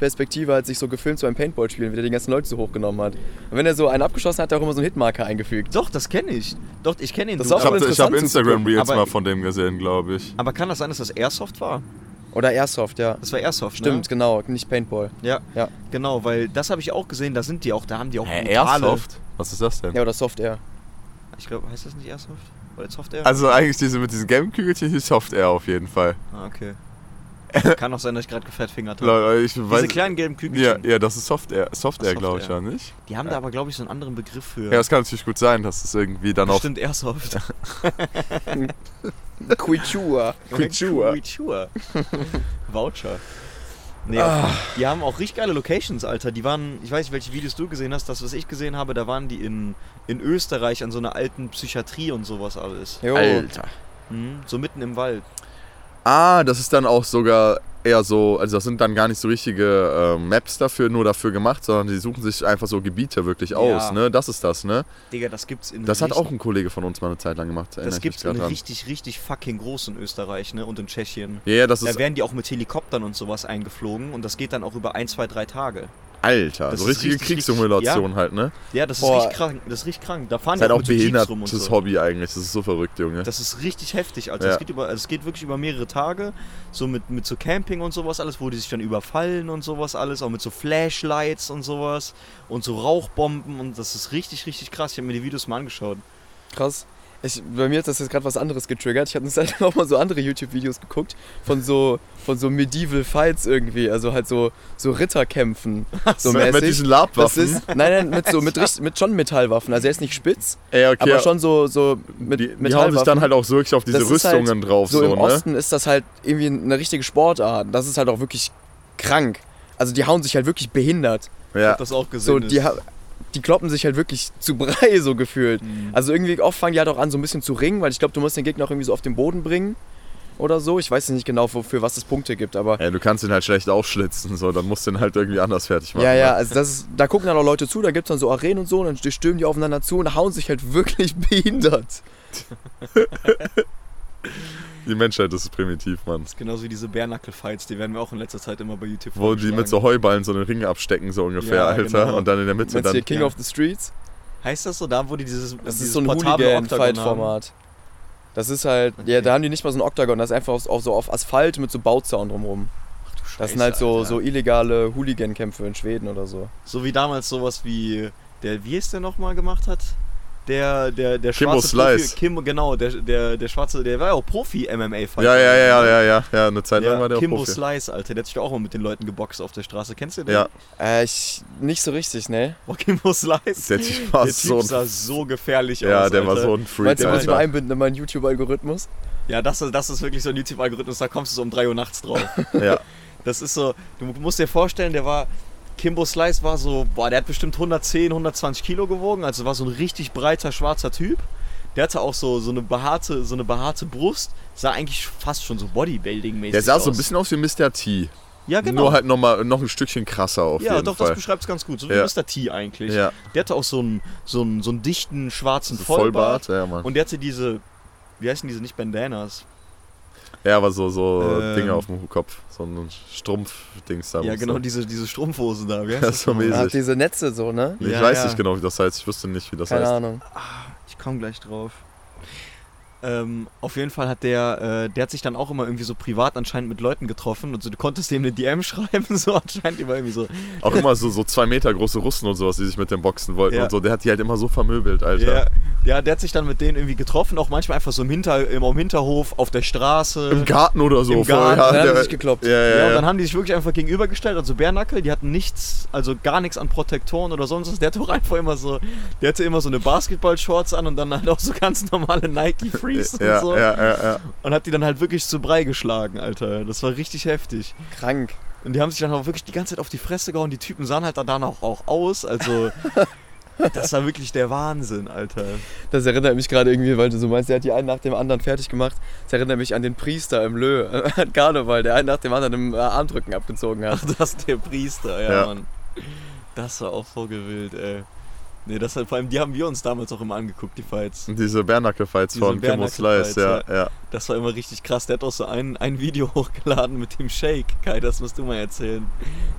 POV-Perspektive halt sich so gefilmt so beim Paintball-Spielen, wie der die ganzen Leute so hochgenommen hat. Und wenn er so einen abgeschossen hat, hat er auch immer so einen Hitmarker eingefügt. Doch, das kenne ich. Doch, ich kenne ihn. Das ist auch habe ich hab interessant Instagram-Reels mal von dem gesehen, glaube ich. aber kann das sein, dass das Airsoft war? Oder Airsoft, ja. Das war Airsoft, Stimmt, ne? genau, nicht Paintball. Ja, Ja. genau, weil das habe ich auch gesehen, da sind die auch, da haben die auch brutale- Airsoft? Was ist das denn? Ja, oder Soft Air. Ich glaube, heißt das nicht Airsoft? Oder Soft Air? Also eigentlich diese mit diesen Game-Kügelchen, die Soft Air auf jeden Fall. ah, okay. Kann auch sein, dass ich gerade gefettfingert habe. Ich Diese weiß, kleinen gelben ja, Kügelchen. ja, das ist Soft Air, Soft Air Soft glaube ich ja nicht. Die haben da aber, glaube ich, so einen anderen Begriff für. Ja, das kann natürlich gut sein, dass es irgendwie dann auf Bestimmt Airsoft. Quichua. Quichua. Quichua. Voucher. Nee, Ah. die haben auch richtig geile Locations, Alter. Die waren, ich weiß nicht, welche Videos du gesehen hast, das, was ich gesehen habe, da waren die in, in Österreich an so einer alten Psychiatrie und sowas alles. Jo. Alter. Mhm, so mitten im Wald. Ah, das ist dann auch sogar eher so, also das sind dann gar nicht so richtige äh, Maps dafür, nur dafür gemacht, sondern die suchen sich einfach so Gebiete wirklich aus, Ja. ne? Das ist das, ne? Digga, das gibt's in Das hat auch ein Kollege von uns mal eine Zeit lang gemacht. Das gibt's in richtig, richtig fucking groß in Österreich, ne? Und in Tschechien. Ja, ja, das Da ist werden die auch mit Helikoptern und sowas eingeflogen und das geht dann auch über ein, zwei, drei Tage. Alter, das so ist richtige richtig, Kriegssimulation richtig- halt, ne? Ja, das ist Boah. richtig krank. Das ist richtig krank. Da fahren Das ist halt die auch mit so Jeeps rum und behindertes so. Hobby eigentlich, das ist so verrückt, Junge. Das ist richtig heftig, Alter. Ja. Es, geht über, also es geht wirklich über mehrere Tage. So mit, mit so Camping und sowas alles, wo die sich dann überfallen und sowas alles. Auch mit so Flashlights und sowas. Und so Rauchbomben. Und das ist richtig, richtig krass. Ich habe mir die Videos mal angeschaut. Krass. Ich, bei mir hat das jetzt gerade was anderes getriggert. Ich habe eine Zeit lang auch mal so andere YouTube-Videos geguckt von so, von so Medieval Fights irgendwie. Also halt so, so Ritterkämpfen. So mit, mit mäßig. diesen Das Labwaffen. ist, nein, nein, mit so, mit, mit schon Metallwaffen. Also er ist nicht spitz, Ey, okay, aber schon so, so mit die, die hauen Metallwaffen. sich dann halt auch so wirklich auf diese Das halt Rüstungen drauf, so, so, im ne? Osten ist das halt irgendwie eine richtige Sportart. Das ist halt auch wirklich krank. Also die hauen sich halt wirklich behindert. Ich Ja. hab das auch So, gesehen. die, ha- die kloppen sich halt wirklich zu Brei, so gefühlt. Mhm. Also irgendwie oft fangen die halt auch an, so ein bisschen zu ringen, weil ich glaube, du musst den Gegner auch irgendwie so auf den Boden bringen oder so. Ich weiß nicht genau, wofür was es Punkte gibt, aber. Ja, du kannst ihn halt schlecht aufschlitzen, so, dann musst du ihn halt irgendwie anders fertig machen. Ja, ja, also das ist, da gucken dann auch Leute zu, da gibt es dann so Arenen und so, und dann stürmen die aufeinander zu und hauen sich halt wirklich behindert. Die Menschheit ist primitiv, Mann. Das ist genauso wie diese Bärnackel-Fights, die werden wir auch in letzter Zeit immer bei YouTube Wo die mit so Heuballen so einen Ring abstecken, so ungefähr, Ja, Alter. genau. Und dann in der Mitte Meinst du dann. hier King ja. of the Streets? Heißt das so, da wo die dieses Das dieses ist so ein? Hooligan-Fight-Format. Das ist halt, ja, Okay. da haben die nicht mal so ein Oktagon, das ist einfach auf, auf so auf Asphalt mit so Bauzaun drumrum. Ach du Das sind Scheiße, halt so, Alter. so illegale Hooligan-Kämpfe in Schweden oder so. So wie damals sowas wie der, wie ist der nochmal gemacht hat? Der, der, der Kimbo schwarze Slice. Profi, Kimbo, genau, der, der, der schwarze, der war ja auch Profi-MMA-Fighter. Ja, ja, ja, ja, ja, ja. Eine Zeit lang Ja, war der auch Kimbo Profi. Slice, Alter, der hat sich doch auch mal mit den Leuten geboxt auf der Straße. Kennst du den? Ja, Äh, ich, nicht so richtig, ne? Oh, Kimbo Slice. der Typ Der war Typ so sah so gefährlich Ja, aus. der war Alter. so ein Freak, Meinst du, muss ich mal einbinden in meinen YouTube-Algorithmus? Ja, das, ist- das ist wirklich so ein YouTube-Algorithmus, da kommst du so um 3 Uhr nachts drauf. Ja, Das ist so, du musst dir vorstellen, der war, Kimbo Slice war so, boah, der hat bestimmt 110, 120 Kilo gewogen, also war so ein richtig breiter schwarzer Typ. Der hatte auch so, so, eine, behaarte, so eine behaarte Brust, sah eigentlich fast schon so Bodybuilding-mäßig der sah aus. so ein bisschen aus wie Mr. T. ja, genau. Nur halt noch, mal, noch ein Stückchen krasser auf ja, jeden doch, das Fall. beschreibt es ganz gut. So wie Ja. Mr. T eigentlich. Ja, Der hatte auch so einen, so einen, so einen dichten schwarzen so Vollbart. Vollbart, ja, Mann. Und der hatte diese, wie heißen diese, nicht Bandanas? Ja, aber so, so Ähm. Dinge auf dem Kopf. So ein Strumpf-Dings da. Ja, muss genau, sein. diese, diese Strumpfhosen da. Wie heißt Das so mäßig. Ach, diese Netze so, ne? Ich Ja, weiß ja. nicht genau, wie das heißt. Ich wüsste nicht, wie das Keine heißt. Ahnung. Ich komme gleich drauf. Ähm, auf jeden Fall hat der, äh, der hat sich dann auch immer irgendwie so privat anscheinend mit Leuten getroffen und so, du konntest dem eine DM schreiben, so anscheinend immer irgendwie so. Auch immer so, so zwei Meter große Russen und sowas, die sich mit dem Boxen wollten Ja. und so. Der hat die halt immer so vermöbelt, Alter. Ja, ja, der hat sich dann mit denen irgendwie getroffen, auch manchmal einfach so im, Hinter, im, im Hinterhof, auf der Straße. Im Garten oder so. Im Garten, ja, Dann haben der- sie sich gekloppt. Ja, ja, Ja, und dann haben die sich wirklich einfach gegenübergestellt, also Bärnackel, die hatten nichts, also gar nichts an Protektoren oder sonst was. Der hatte auch einfach immer so, der hatte immer so eine Basketball-Shorts an und dann halt auch so ganz normale Nike Freeze ja, und so. ja, ja, ja. Und hat die dann halt wirklich zu Brei geschlagen, Alter. Das war richtig heftig. Krank. Und die haben sich dann auch wirklich die ganze Zeit auf die Fresse gehauen. Die Typen sahen halt dann auch, auch aus. Also, das war wirklich der Wahnsinn, Alter. Das erinnert mich gerade irgendwie, weil du so meinst, der hat die einen nach dem anderen fertig gemacht. Das erinnert mich an den Priester im Lö, an Karneval, der einen nach dem anderen im äh, Armdrücken abgezogen hat. Ach, das ist der Priester, ja, Ja. Mann. Das war auch so gewillt, ey. Nee, das hat, vor allem, die haben wir uns damals auch immer angeguckt, die Fights. Diese Bärnackel-Fights Diese von Kimbo Bare-Knuckle-Fights, Slice, ja, ja. Das war immer richtig krass. Der hat auch so ein, ein Video hochgeladen mit dem Shake. Kai, das musst du mal erzählen.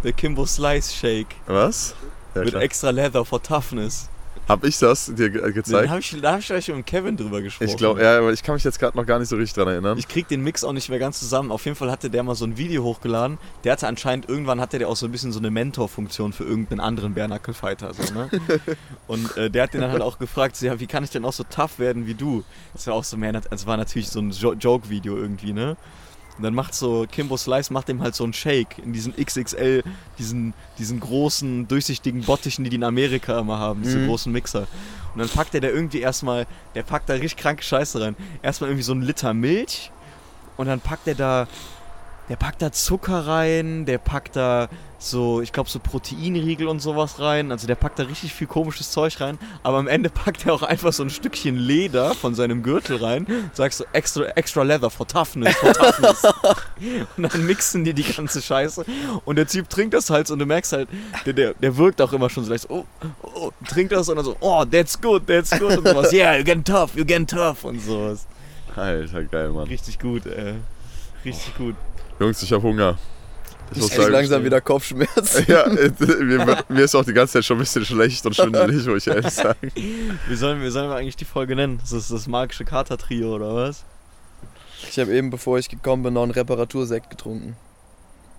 Der Kimbo Slice Shake. Was? Ja, mit klar. extra Leather for Toughness. Hab ich das dir ge Den gezeigt? hab ich, da habe ich gleich mit Kevin drüber gesprochen. ich glaube, ja, aber ich kann mich jetzt gerade noch gar nicht so richtig dran erinnern. Ich krieg den Mix auch nicht mehr ganz zusammen. Auf jeden Fall hatte der mal so ein Video hochgeladen. Der hatte anscheinend, irgendwann hatte der auch so ein bisschen so eine Mentorfunktion für irgendeinen anderen Bärnackel-Fighter. So, ne? Und äh, der hat den dann halt auch gefragt, so, ja, wie kann ich denn auch so tough werden wie du? Das war auch so mehr, das war natürlich so ein jo Joke-Video irgendwie, ne? Und dann macht so, Kimbo Slice macht dem halt so einen Shake in diesen XXL, diesen, diesen großen, durchsichtigen Bottichen, die die in Amerika immer haben, diese Mhm. großen Mixer. Und dann packt er da irgendwie erstmal, der packt da richtig kranke Scheiße rein. Erstmal irgendwie so einen Liter Milch und dann packt er da, der packt da Zucker rein, der packt da so, ich glaube so Proteinriegel und sowas rein. Also der packt da richtig viel komisches Zeug rein. Aber am Ende packt er auch einfach so ein Stückchen Leder von seinem Gürtel rein. Sagst so extra, extra Leather for toughness, for toughness. und dann mixen die die ganze Scheiße. Und der Typ trinkt das halt so und du merkst halt, der, der, der wirkt auch immer schon so leicht so, oh, oh, trinkt das und dann so, oh, that's good, that's good und sowas. Yeah, you're getting tough, you're getting tough und sowas. Alter, geil, Mann. Richtig gut, ey. Richtig gut. Jungs, ich hab Hunger. Ich muss Ich krieg langsam wieder Kopfschmerzen. ja, mir, mir ist auch die ganze Zeit schon ein bisschen schlecht und schwindelig, muss ich ehrlich sagen. Wie sollen, wie sollen wir eigentlich die Folge nennen? Ist das das magische Kater-Trio oder was? Ich habe eben, bevor ich gekommen bin, noch einen Reparatursekt getrunken.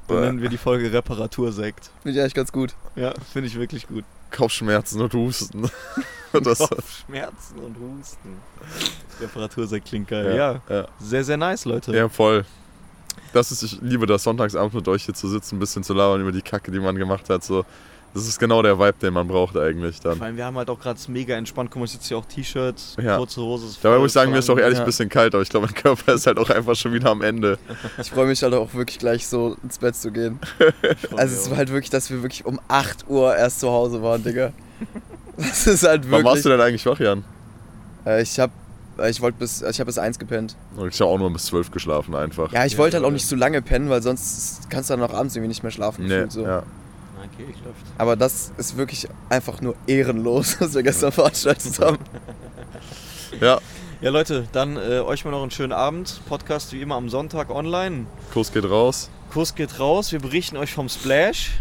Dann nennen wir die Folge Reparatursekt. Finde ich eigentlich ganz gut. Ja, finde ich wirklich gut. Kopfschmerzen und Husten. das, Kopfschmerzen und Husten. Reparatursekt klingt geil. Ja. ja. sehr, sehr nice, Leute. Ja, voll. Das ist, ich liebe das, Sonntagsabend mit euch hier zu sitzen, ein bisschen zu labern über die Kacke, die man gemacht hat. So. Das ist genau der Vibe, den man braucht eigentlich dann. Vor allem, wir haben halt auch gerade mega entspannt. Guck mal, ich sitze hier auch T-Shirts, Ja. kurze Hose. ist Dabei muss ich sagen, mir ist auch ehrlich Ja. ein bisschen kalt, aber ich glaube, mein Körper ist halt auch einfach schon wieder am Ende. Ich freue mich halt auch wirklich gleich so ins Bett zu gehen. Also es war halt wirklich, dass wir wirklich um 8 Uhr erst zu Hause waren, Digga. Das ist halt Wann warst wirklich. du denn eigentlich wach, Jan? Äh, ich hab, äh, ich wollte bis, ich habe bis 1 gepennt. Ich habe auch nur bis zwölf geschlafen einfach. Ja, ich Ja, wollte halt auch nicht zu lange pennen, weil sonst kannst du dann auch abends irgendwie nicht mehr schlafen. Nee, so. ja. Okay, ich läuft. Aber das ist wirklich einfach nur ehrenlos, was wir gestern veranstaltet haben. ja, Ja, Leute, dann äh, euch mal noch einen schönen Abend. Podcast wie immer am Sonntag online. Kurs geht raus. Kurs geht raus. Wir berichten euch vom Splash.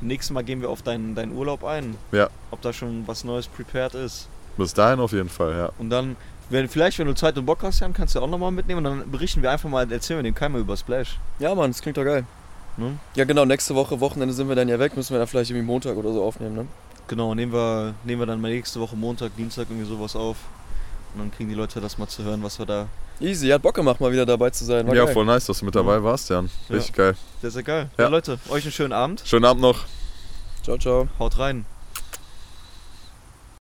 Nächstes Mal gehen wir auf deinen, deinen Urlaub ein. Ja. Ob da schon was Neues prepared ist. Bis dahin auf jeden Fall, ja. Und dann, wenn, vielleicht, wenn du Zeit und Bock hast, Jan, kannst du auch nochmal mitnehmen. Und dann berichten wir einfach mal, erzählen wir dem keiner über Splash. Ja, Mann, das klingt doch geil. Ne? Ja, genau, nächste Woche, Wochenende sind wir dann ja weg, müssen wir dann vielleicht irgendwie Montag oder so aufnehmen, ne? Genau, nehmen wir, nehmen wir dann mal nächste Woche Montag, Dienstag irgendwie sowas auf. Und dann kriegen die Leute das mal zu hören, was wir da. Easy, hat Bock gemacht, mal wieder dabei zu sein. War Ja, geil. voll nice, dass du mit dabei warst, Jan. Richtig geil. Sehr, sehr geil. Ja. ja Leute, euch einen schönen Abend. Schönen Abend noch. Ciao, ciao. Haut rein.